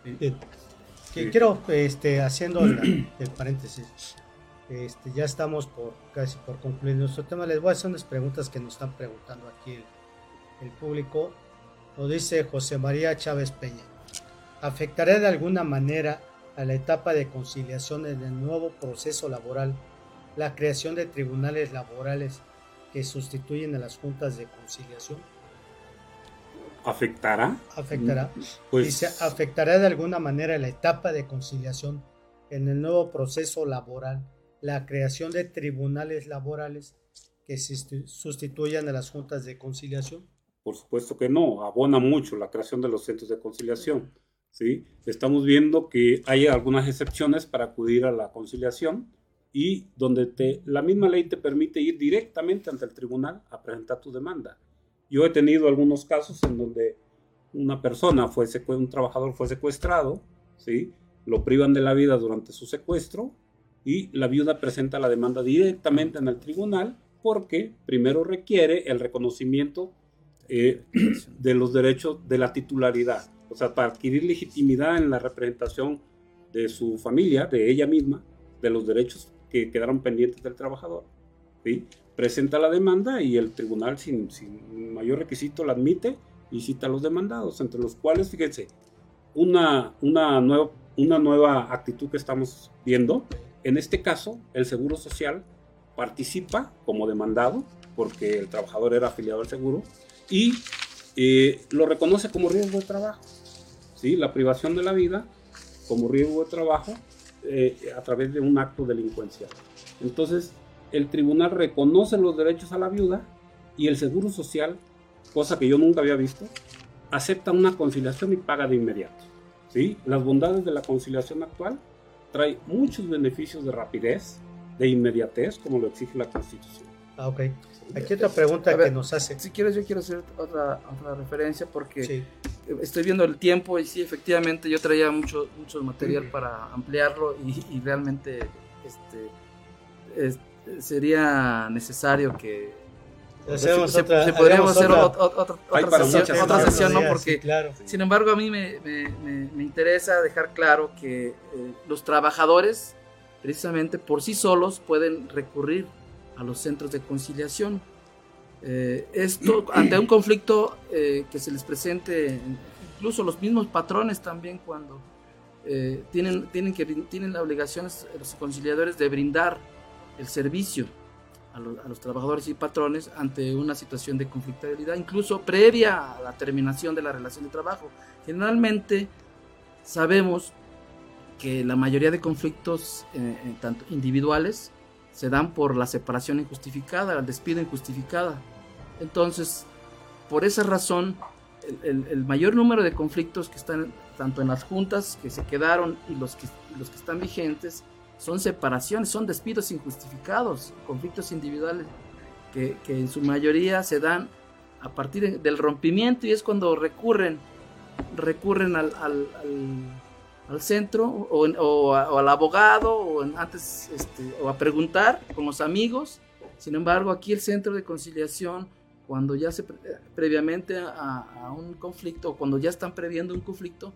Bien. Que quiero, este, haciendo el, el paréntesis, este, ya estamos por casi por concluir nuestro tema. Les voy a hacer unas preguntas que nos están preguntando aquí el, el público. Lo dice José María Chávez Peña. ¿Afectará de alguna manera a la etapa de conciliación en el nuevo proceso laboral la creación de tribunales laborales que sustituyen a las juntas de conciliación? ¿Afectará? Afectará. Pues, Dice, ¿afectará de alguna manera la etapa de conciliación en el nuevo proceso laboral la creación de tribunales laborales que sustituyan a las juntas de conciliación? Por supuesto que no, abona mucho la creación de los centros de conciliación. ¿sí? Estamos viendo que hay algunas excepciones para acudir a la conciliación y donde te, la misma ley te permite ir directamente ante el tribunal a presentar tu demanda. Yo he tenido algunos casos en donde una persona, fue un trabajador fue secuestrado, ¿sí? lo privan de la vida durante su secuestro y la viuda presenta la demanda directamente en el tribunal porque primero requiere el reconocimiento eh, de los derechos de la titularidad, o sea, para adquirir legitimidad en la representación de su familia, de ella misma, de los derechos que quedaron pendientes del trabajador. ¿sí? presenta la demanda y el tribunal sin, mayor requisito la admite y cita a los demandados, entre los cuales, fíjense, una, una, nueva, una nueva actitud que estamos viendo, en este caso, el Seguro Social participa como demandado, porque el trabajador era afiliado al seguro, y eh, lo reconoce como riesgo de trabajo, ¿sí? la privación de la vida como riesgo de trabajo eh, a través de un acto delincuencial. Entonces, el tribunal reconoce los derechos a la viuda y el Seguro Social, cosa que yo nunca había visto, acepta una conciliación y paga de inmediato. ¿sí? Las bondades de la conciliación actual trae muchos beneficios de rapidez, de inmediatez, como lo exige la Constitución. Ah, ok. Aquí otra pregunta ver, que nos hace. Si quieres, yo quiero hacer otra, otra referencia porque sí. estoy viendo el tiempo y sí, efectivamente, yo traía mucho, mucho material para ampliarlo y, y realmente este, este sería necesario que Hacemos se, otra, se podríamos hacer otra, otra, otra, sesión, otra sesión, ¿no? Porque, sí, claro. sin embargo, a mí me, me, me, me interesa dejar claro que eh, los trabajadores, precisamente por sí solos, pueden recurrir a los centros de conciliación. Eh, esto, ante un conflicto eh, que se les presente, incluso los mismos patrones también, cuando eh, tienen, tienen, que, tienen la obligación, los conciliadores, de brindar el servicio a, los trabajadores y patrones ante una situación de conflictividad, incluso previa a la terminación de la relación de trabajo. Generalmente sabemos que la mayoría de conflictos, tanto individuales, se dan por la separación injustificada, el despido injustificada. Entonces, por esa razón, el, mayor número de conflictos que están tanto en las juntas que se quedaron y los que, los que están vigentes son separaciones, son despidos injustificados, conflictos individuales que, en su mayoría se dan a partir del rompimiento y es cuando recurren, recurren al, centro o, al abogado o antes este, o a preguntar con los amigos. Sin embargo, aquí el centro de conciliación cuando ya se previamente a, un conflicto, o cuando ya están previendo un conflicto,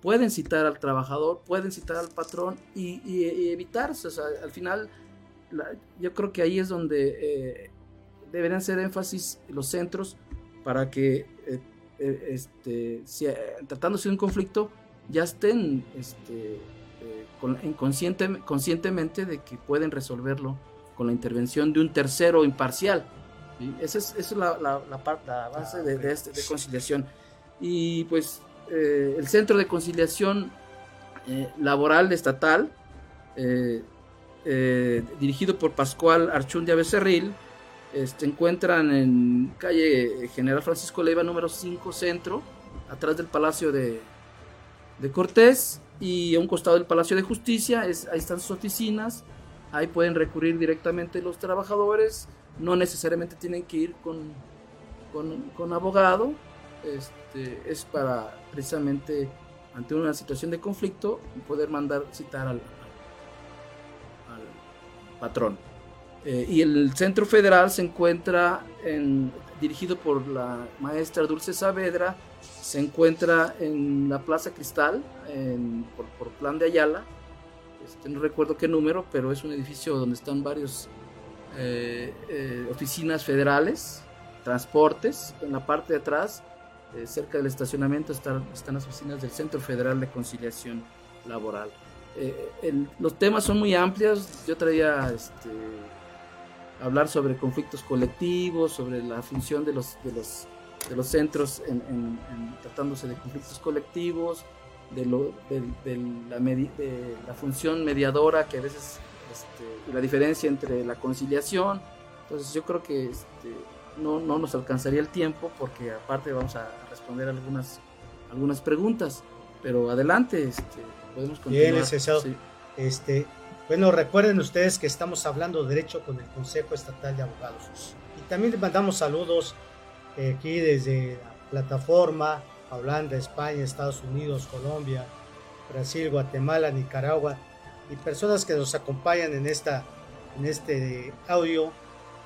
pueden citar al trabajador, pueden citar al patrón y, evitarse. O sea, al final, yo creo que ahí es donde eh, deberían ser énfasis los centros para que, eh, eh, este, si, tratándose de un conflicto, ya estén este, conscientemente de que pueden resolverlo con la intervención de un tercero imparcial esa es, la, la, base de, este, de, conciliación. Y pues eh, el Centro de Conciliación eh, Laboral Estatal, eh, dirigido por Pascual Archundia Becerril, se este, encuentran en calle General Francisco Leiva número 5 Centro, atrás del Palacio de, de Cortés y a un costado del Palacio de Justicia, es, ahí están sus oficinas, ahí pueden recurrir directamente los trabajadores no necesariamente tienen que ir con, con, abogado, este, es para precisamente ante una situación de conflicto poder mandar citar al, patrón. Eh, y el centro federal se encuentra en, dirigido por la maestra Dulce Saavedra, se encuentra en la Plaza Cristal, por, plan de Ayala, este, no recuerdo qué número, pero es un edificio donde están varios eh, eh, oficinas federales, transportes, en la parte de atrás, eh, cerca del estacionamiento, están, están las oficinas del Centro Federal de Conciliación Laboral. los temas son muy amplios, yo traía este, hablar sobre conflictos colectivos, sobre la función de los, de los, de los centros en, tratándose de conflictos colectivos, de, lo, de, la, de la función mediadora que a veces este, la diferencia entre la conciliación. Entonces yo creo que este, no, no, nos alcanzaría el tiempo porque aparte vamos a responder algunas, algunas preguntas. Pero adelante, este, podemos continuar. Bien, licenciado. Este, bueno, recuerden ustedes que estamos hablando de derecho con el Consejo Estatal de Abogados. Y también les mandamos saludos aquí desde la plataforma, Holanda, España, Estados Unidos, Colombia, Brasil, Guatemala, Nicaragua y personas que nos acompañan en, esta, en este audio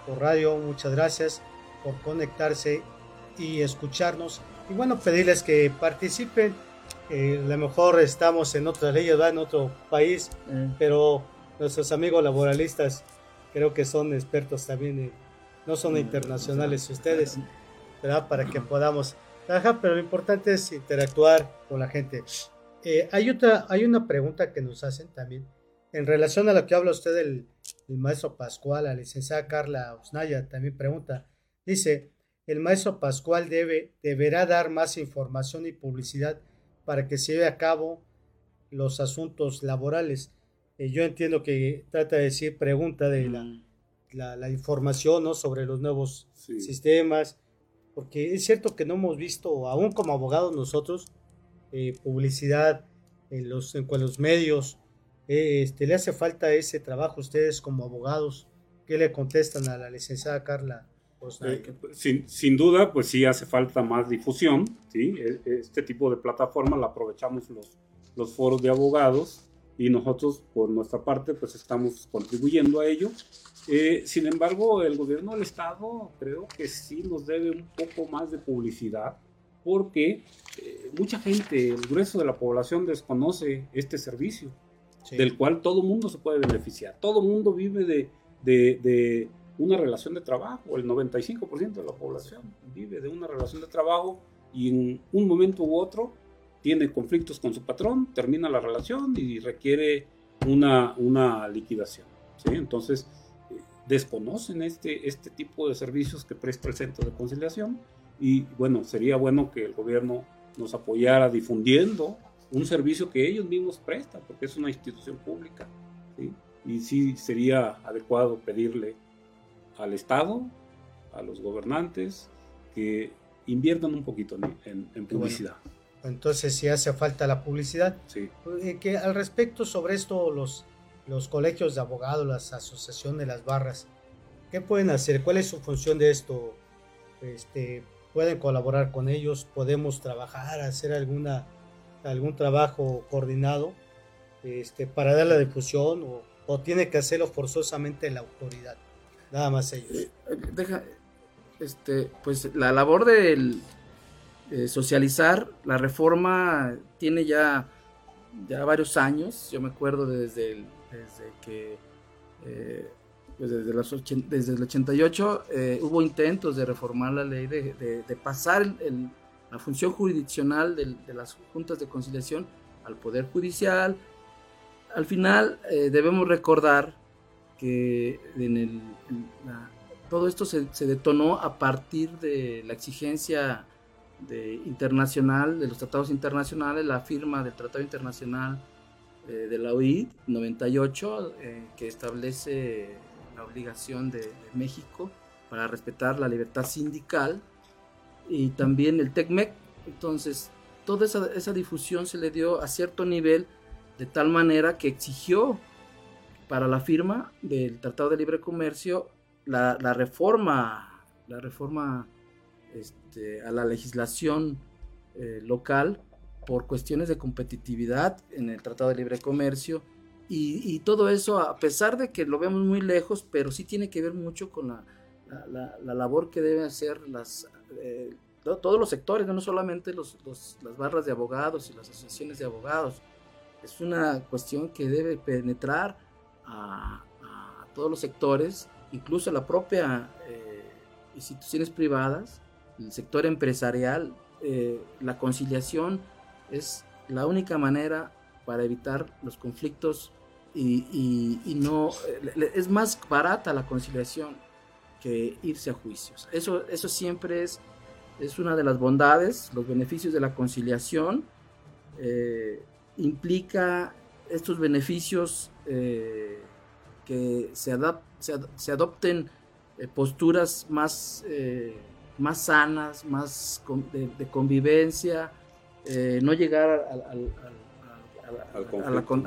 por radio. Muchas gracias por conectarse y escucharnos. Y bueno, pedirles que participen. Eh, a lo mejor estamos en otra ley, en otro país, mm. pero nuestros amigos laboralistas creo que son expertos también, no son mm. internacionales ustedes, ¿verdad? Para que podamos trabajar, pero lo importante es interactuar con la gente. Eh, hay, otra, hay una pregunta que nos hacen también en relación a lo que habla usted del, maestro Pascual, la licenciada Carla Osnaya también pregunta, dice, el maestro Pascual debe, deberá dar más información y publicidad para que se lleve a cabo los asuntos laborales. Eh, yo entiendo que trata de decir pregunta de la, la, información ¿no? sobre los nuevos sistemas, porque es cierto que no hemos visto, aún como abogados nosotros, eh, publicidad en los, en los medios. Eh, este, ¿Le hace falta ese trabajo ustedes como abogados? ¿Qué le contestan a la licenciada Carla? Eh, sin, sin, duda, pues sí hace falta más difusión. ¿sí? E, este tipo de plataforma la aprovechamos los, los foros de abogados y nosotros por nuestra parte pues estamos contribuyendo a ello. sin embargo, el gobierno del estado creo que sí nos debe un poco más de publicidad porque eh, mucha gente, el grueso de la población desconoce este servicio, del cual todo mundo se puede beneficiar. Todo mundo vive de, de, de una relación de trabajo, el 95% de la población vive de una relación de trabajo y en un momento u otro tiene conflictos con su patrón, termina la relación y requiere una, una liquidación. ¿sí? Entonces, desconocen este, este tipo de servicios que presta el centro de conciliación y bueno, sería bueno que el gobierno nos apoyara difundiendo un servicio que ellos mismos prestan, porque es una institución pública. Y sí sería adecuado pedirle al Estado, a los gobernantes, que inviertan un poquito en, publicidad. Entonces, si hace falta la publicidad, sí. Eh, que al respecto sobre esto, los, los colegios de abogados, las asociaciones de las barras, ¿qué pueden hacer? ¿Cuál es su función de esto? Este, ¿Pueden colaborar con ellos? ¿Podemos trabajar, hacer alguna, algún trabajo coordinado este, para dar la difusión o, o tiene que hacerlo forzosamente la autoridad? Nada más ellos. Eh, deja, este, pues la labor de socializar la reforma tiene ya, ya varios años. Yo me acuerdo desde, desde que eh, pues desde, los desde el 88 eh, hubo intentos de reformar la ley, de, pasar la función jurisdiccional de, las juntas de conciliación al Poder Judicial. Al final eh, debemos recordar que en el, todo esto se, detonó a partir de la exigencia de, internacional, de los tratados internacionales, la firma del Tratado Internacional eh, de la OIT 98, eh, que establece la obligación de, México para respetar la libertad sindical, y también el TECMEC. Entonces, toda esa, esa difusión se le dio a cierto nivel, de tal manera que exigió para la firma del Tratado de Libre Comercio la, reforma, la reforma este, a la legislación eh, local por cuestiones de competitividad en el Tratado de Libre Comercio y, todo eso, a pesar de que lo vemos muy lejos, pero sí tiene que ver mucho con la, la, labor que deben hacer las, eh, todos los sectores, no solamente los, las barras de abogados y las asociaciones de abogados. Es una cuestión que debe penetrar a, a todos los sectores incluso la propia eh, instituciones privadas, el sector empresarial, eh, la conciliación es la única manera para evitar los conflictos y, no eh, es más barata la conciliación que irse a juicios. Eso, eso siempre es, es una de las bondades, los beneficios de la conciliación. implica estos beneficios que se, se, adopten eh, posturas más, eh, más sanas, más de, convivencia, eh, no llegar a,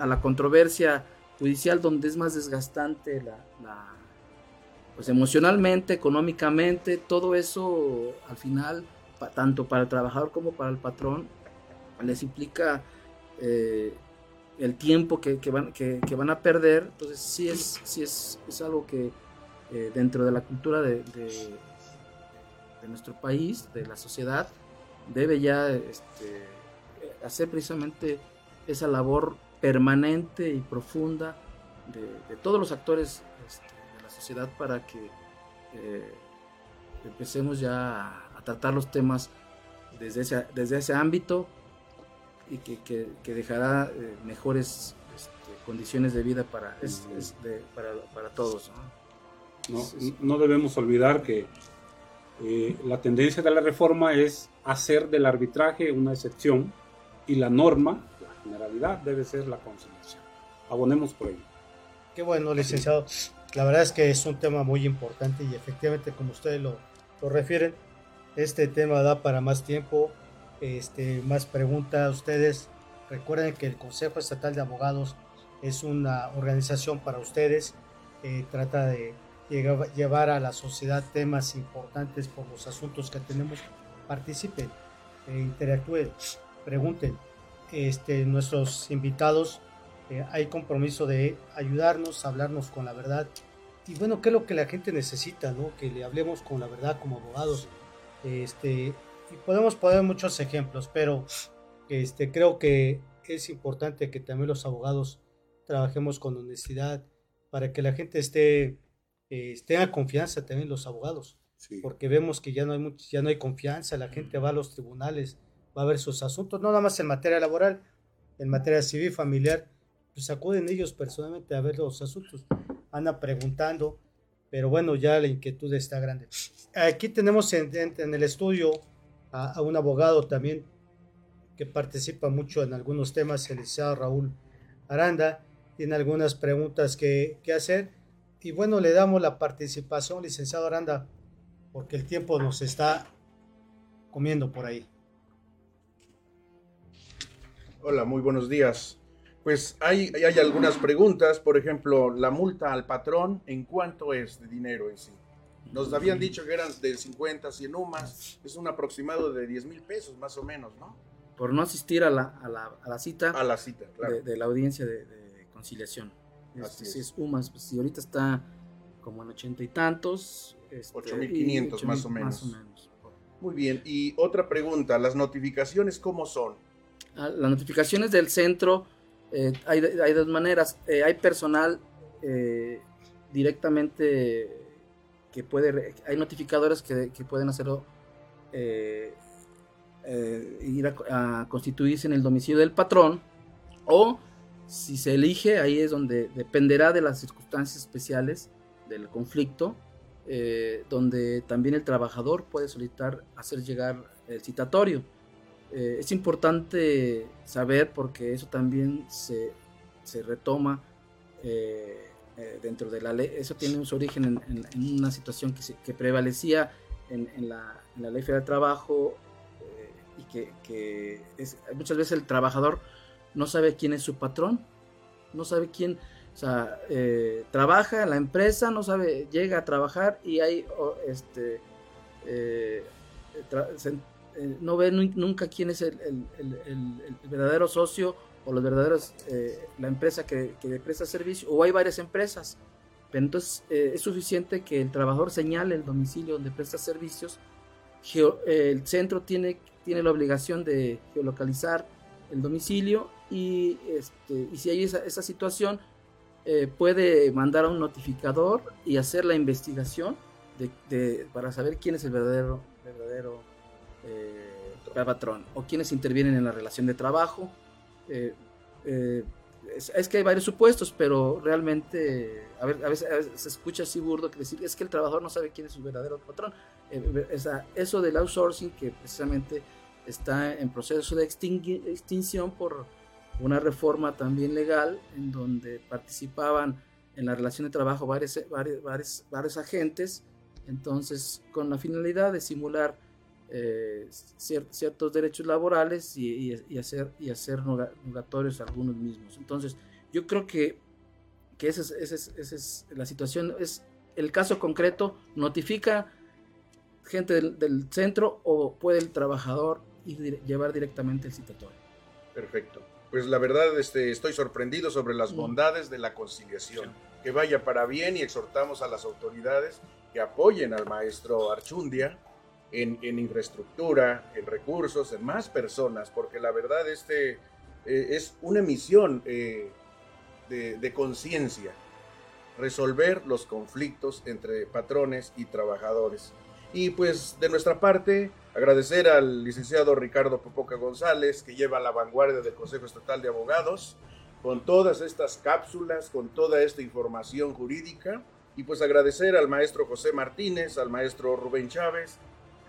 la, controversia judicial donde es más desgastante la, pues emocionalmente, económicamente, todo eso al final, tanto para el trabajador como para el patrón, les implica el tiempo que, van, que, van a perder. Entonces sí es, sí es, es algo que eh, dentro de la cultura de, de, nuestro país, de la sociedad, debe ya este, hacer precisamente esa labor permanente y profunda de, todos los actores este, de la sociedad para que eh, empecemos ya a, tratar los temas desde ese, desde ese ámbito y que, que, dejará eh, mejores este, condiciones de vida para, para, para, todos. ¿no? No, debemos olvidar que eh, la tendencia de la reforma es hacer del arbitraje una excepción y la norma, la generalidad, debe ser la conciliación. Abonemos por ello. Qué bueno, licenciado. La verdad es que es un tema muy importante y efectivamente, como ustedes lo, lo refieren, este tema da para más tiempo este, más preguntas a ustedes. Recuerden que el Consejo Estatal de Abogados es una organización para ustedes. Eh, trata de llevar a la sociedad temas importantes por los asuntos que tenemos. Participen, eh, interactúen, pregunten. Este, nuestros invitados eh, hay compromiso de ayudarnos, hablarnos con la verdad. Y bueno, ¿qué es lo que la gente necesita? ¿no? Que le hablemos con la verdad como abogados. Este, y podemos poner muchos ejemplos, pero este, creo que es importante que también los abogados trabajemos con honestidad para que la gente esté, eh, tenga confianza también los abogados. Porque vemos que ya no, hay ya no hay confianza, la gente va a los tribunales, va a ver sus asuntos, no nada más en materia laboral, en materia civil, familiar, pues acuden ellos personalmente a ver los asuntos, andan preguntando, pero bueno, ya la inquietud está grande. Aquí tenemos en, en el estudio a, a, un abogado también que participa mucho en algunos temas, el licenciado Raúl Aranda, tiene algunas preguntas que, que hacer. Y bueno, le damos la participación, licenciado Aranda, porque el tiempo nos está comiendo por ahí. Hola, muy buenos días. Pues hay, hay algunas preguntas, por ejemplo, la multa al patrón, ¿en cuánto es de dinero en sí? Nos habían dicho que eran de 50, 100 UMAS, es un aproximado de 10 mil pesos más o menos, ¿no? Por no asistir a la, a la, a la cita, A la cita, claro. de, de la audiencia de, de conciliación. Así Este, si es. es UMAS, pues si ahorita está como en ochenta y tantos. este, 8.500 y más o 8.000 menos. Más o menos. Muy bien, y otra pregunta, ¿las notificaciones cómo son? Ah, Las notificaciones del centro eh, hay, hay dos maneras. Eh, hay personal eh, directamente que puede, hay notificadores que, que pueden hacerlo, ir a, a constituirse en el domicilio del patrón o si se elige, ahí es donde dependerá de las circunstancias especiales del conflicto, eh, donde también el trabajador puede solicitar hacer llegar el citatorio. Eh, es importante saber porque eso también se, se retoma eh, dentro de la ley. Eso tiene su origen en, una situación que, se- prevalecía en, la, en la ley federal del trabajo y que, muchas veces el trabajador no sabe quién es su patrón, no sabe quién, o sea, eh, trabaja en la empresa, no sabe, llega a trabajar y hay, este, eh, eh, no ve nu- nunca quién es el, verdadero socio o los verdaderos, la empresa que, presta servicio, o hay varias empresas. Pero entonces es suficiente que el trabajador señale el domicilio donde presta servicios. Geo- el centro tiene, tiene la obligación de geolocalizar el domicilio y, este, y si hay esa, esa situación, eh, puede mandar a un notificador y hacer la investigación de, de- para saber quién es el verdadero, verdadero eh, patrón o quiénes intervienen en la relación de trabajo. Eh, es, que hay varios supuestos, pero realmente a, veces, a veces se escucha así burdo que decir es que el trabajador no sabe quién es su verdadero patrón. Esa- eso del outsourcing que precisamente está en proceso de extinción por una reforma también legal en donde participaban en la relación de trabajo varios, varios, varios, agentes, entonces con la finalidad de simular eh, cier- ciertos derechos laborales y, hacer, y hacer algunos mismos. Entonces yo creo que, que esa es, esa es- esa es la situación, es el caso concreto, notifica gente del, del centro o puede el trabajador ir llevar directamente el citatorio. Perfecto. Pues la verdad este, estoy sorprendido sobre las bondades de la conciliación. Que vaya para bien y exhortamos a las autoridades que apoyen al maestro Archundia en, en infraestructura, en recursos, en más personas, porque la verdad este eh, es una misión eh, de, de conciencia, resolver los conflictos entre patrones y trabajadores. Y pues de nuestra parte, agradecer al licenciado Ricardo Popoca González, que lleva la vanguardia del Consejo Estatal de Abogados, con todas estas cápsulas, con toda esta información jurídica. Y pues agradecer al maestro José Martínez, al maestro Rubén Chávez.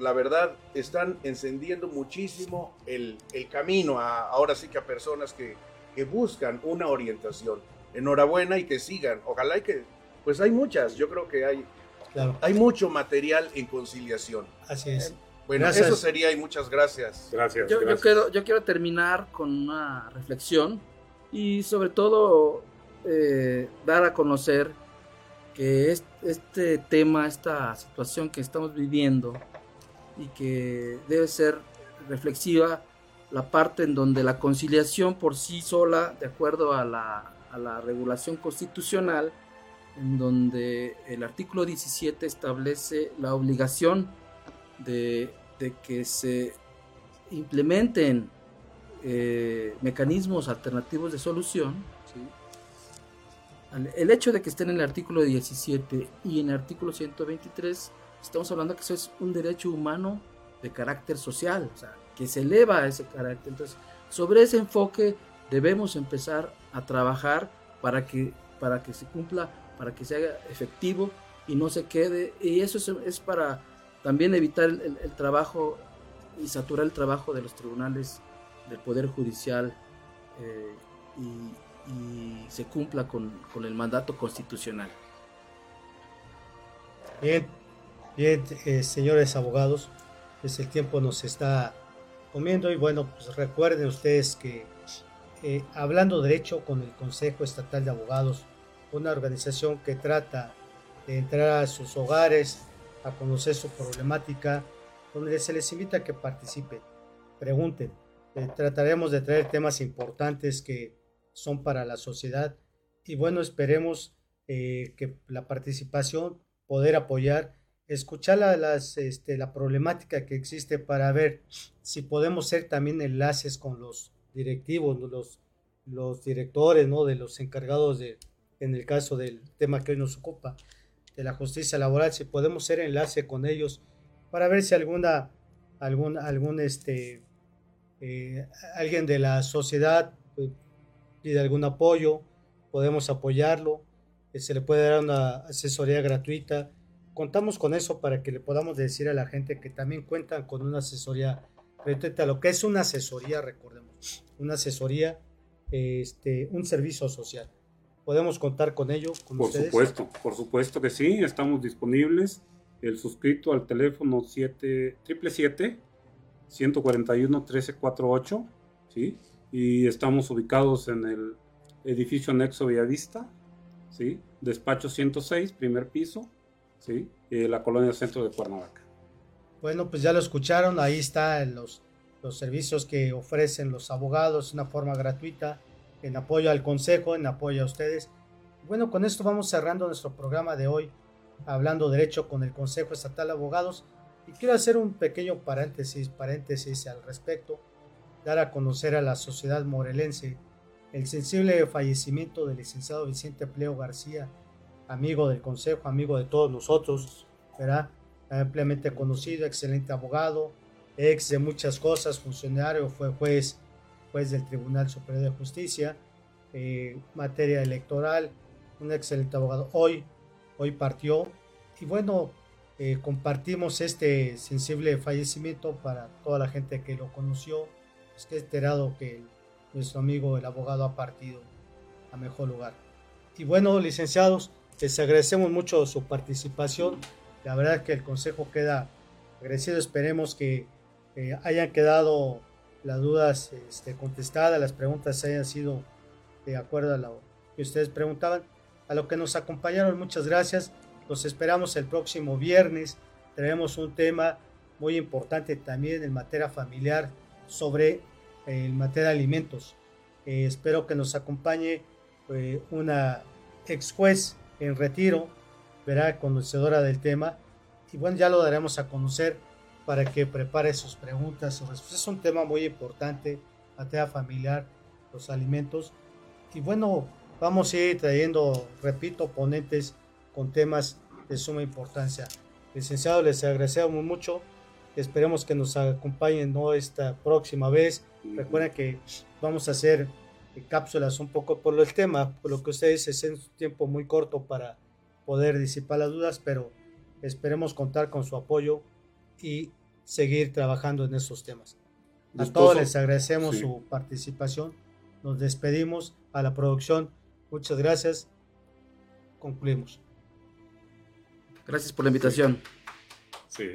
La verdad, están encendiendo muchísimo el, el camino a, ahora sí que a personas que, que buscan una orientación. Enhorabuena y que sigan. Ojalá y que, pues hay muchas, yo creo que hay, Claro, hay mucho material en conciliación. así es. Bueno, Gracias. eso sería y muchas gracias. Gracias. Yo, yo gracias. quiero, yo quiero terminar con una reflexión y sobre todo eh, dar a conocer que es- este tema, esta situación que estamos viviendo y que debe ser reflexiva, la parte en donde la conciliación por sí sola, de acuerdo a la, a la regulación constitucional, en donde el artículo 17 establece la obligación de, que se implementen eh, mecanismos alternativos de solución. El hecho de que estén en el artículo 17 y en el artículo 123, estamos hablando que eso es un derecho humano de carácter social, o sea, que se eleva a ese carácter. Entonces, sobre ese enfoque debemos empezar a trabajar para que, para que se cumpla, para que se haga efectivo y no se quede. Y eso es, para también evitar el, trabajo y saturar el trabajo de los tribunales del Poder Judicial eh, y, se cumpla con, el mandato constitucional. Bien, bien, eh, señores abogados, pues el tiempo nos está comiendo y bueno, pues recuerden ustedes que eh, hablando derecho con el Consejo Estatal de Abogados, una organización que trata de entrar a sus hogares, a conocer su problemática, donde se les invita a que participen, pregunten. Eh, trataremos de traer temas importantes que son para la sociedad y bueno, esperemos eh, que la participación, poder apoyar, escuchar la, las, este, la problemática que existe para ver si podemos ser también enlaces con los directivos, los, directores, ¿no? de los encargados de, en el caso del tema que hoy nos ocupa, de la justicia laboral, si podemos ser enlace con ellos para ver si alguna, algún, algún este, eh, alguien de la sociedad pues, pide algún apoyo, podemos apoyarlo, eh, se le puede dar una asesoría gratuita. Contamos con eso para que le podamos decir a la gente que también cuentan con una asesoría gratuita, lo que es una asesoría, recordemos, una asesoría, este, un servicio social podemos contar con ello. Con por supuesto, por supuesto que sí, estamos disponibles. El suscrito al teléfono 777 141 1348, ¿sí? Y estamos ubicados en el edificio anexo Villavista, ¿sí? Despacho 106, primer piso, ¿sí? Y la colonia centro de Cuernavaca. Bueno, pues ya lo escucharon, ahí están los, los servicios que ofrecen los abogados, una forma gratuita en apoyo al Consejo, en apoyo a ustedes. Bueno, con esto vamos cerrando nuestro programa de hoy, hablando derecho con el Consejo Estatal de Abogados. Y quiero hacer un pequeño paréntesis, al respecto, dar a conocer a la sociedad morelense el sensible fallecimiento del licenciado Vicente Pleo García, amigo del Consejo, amigo de todos nosotros, ¿verdad? ampliamente conocido, excelente abogado, ex de muchas cosas, funcionario, fue juez juez del Tribunal Superior de Justicia, eh, materia electoral, un excelente abogado. Hoy, hoy partió y bueno, eh, compartimos este sensible fallecimiento para toda la gente que lo conoció, es que enterado que nuestro amigo el abogado ha partido a mejor lugar. Y bueno, licenciados, les agradecemos mucho su participación. La verdad que el consejo queda agradecido. Esperemos que eh, hayan quedado las dudas este, contestadas, las preguntas hayan sido de acuerdo a lo que ustedes preguntaban. A lo que nos acompañaron, muchas gracias. Los esperamos el próximo viernes. Tenemos un tema muy importante también en materia familiar sobre el materia de alimentos. Eh, espero que nos acompañe eh, una ex juez en retiro, verá, conocedora del tema. Y bueno, ya lo daremos a conocer para que prepare sus preguntas. Es un tema muy importante, materia familiar, los alimentos. Y bueno, vamos a ir trayendo, repito, ponentes con temas de suma importancia. Licenciado, les agradecemos mucho. Esperemos que nos acompañen ¿no? esta próxima vez. Recuerden que vamos a hacer cápsulas un poco por el tema, por lo que ustedes es un tiempo muy corto para poder disipar las dudas, pero esperemos contar con su apoyo y seguir trabajando en esos temas. A todos les agradecemos su participación. Nos despedimos a la producción. Muchas gracias. Concluimos. Gracias por la invitación. Sí.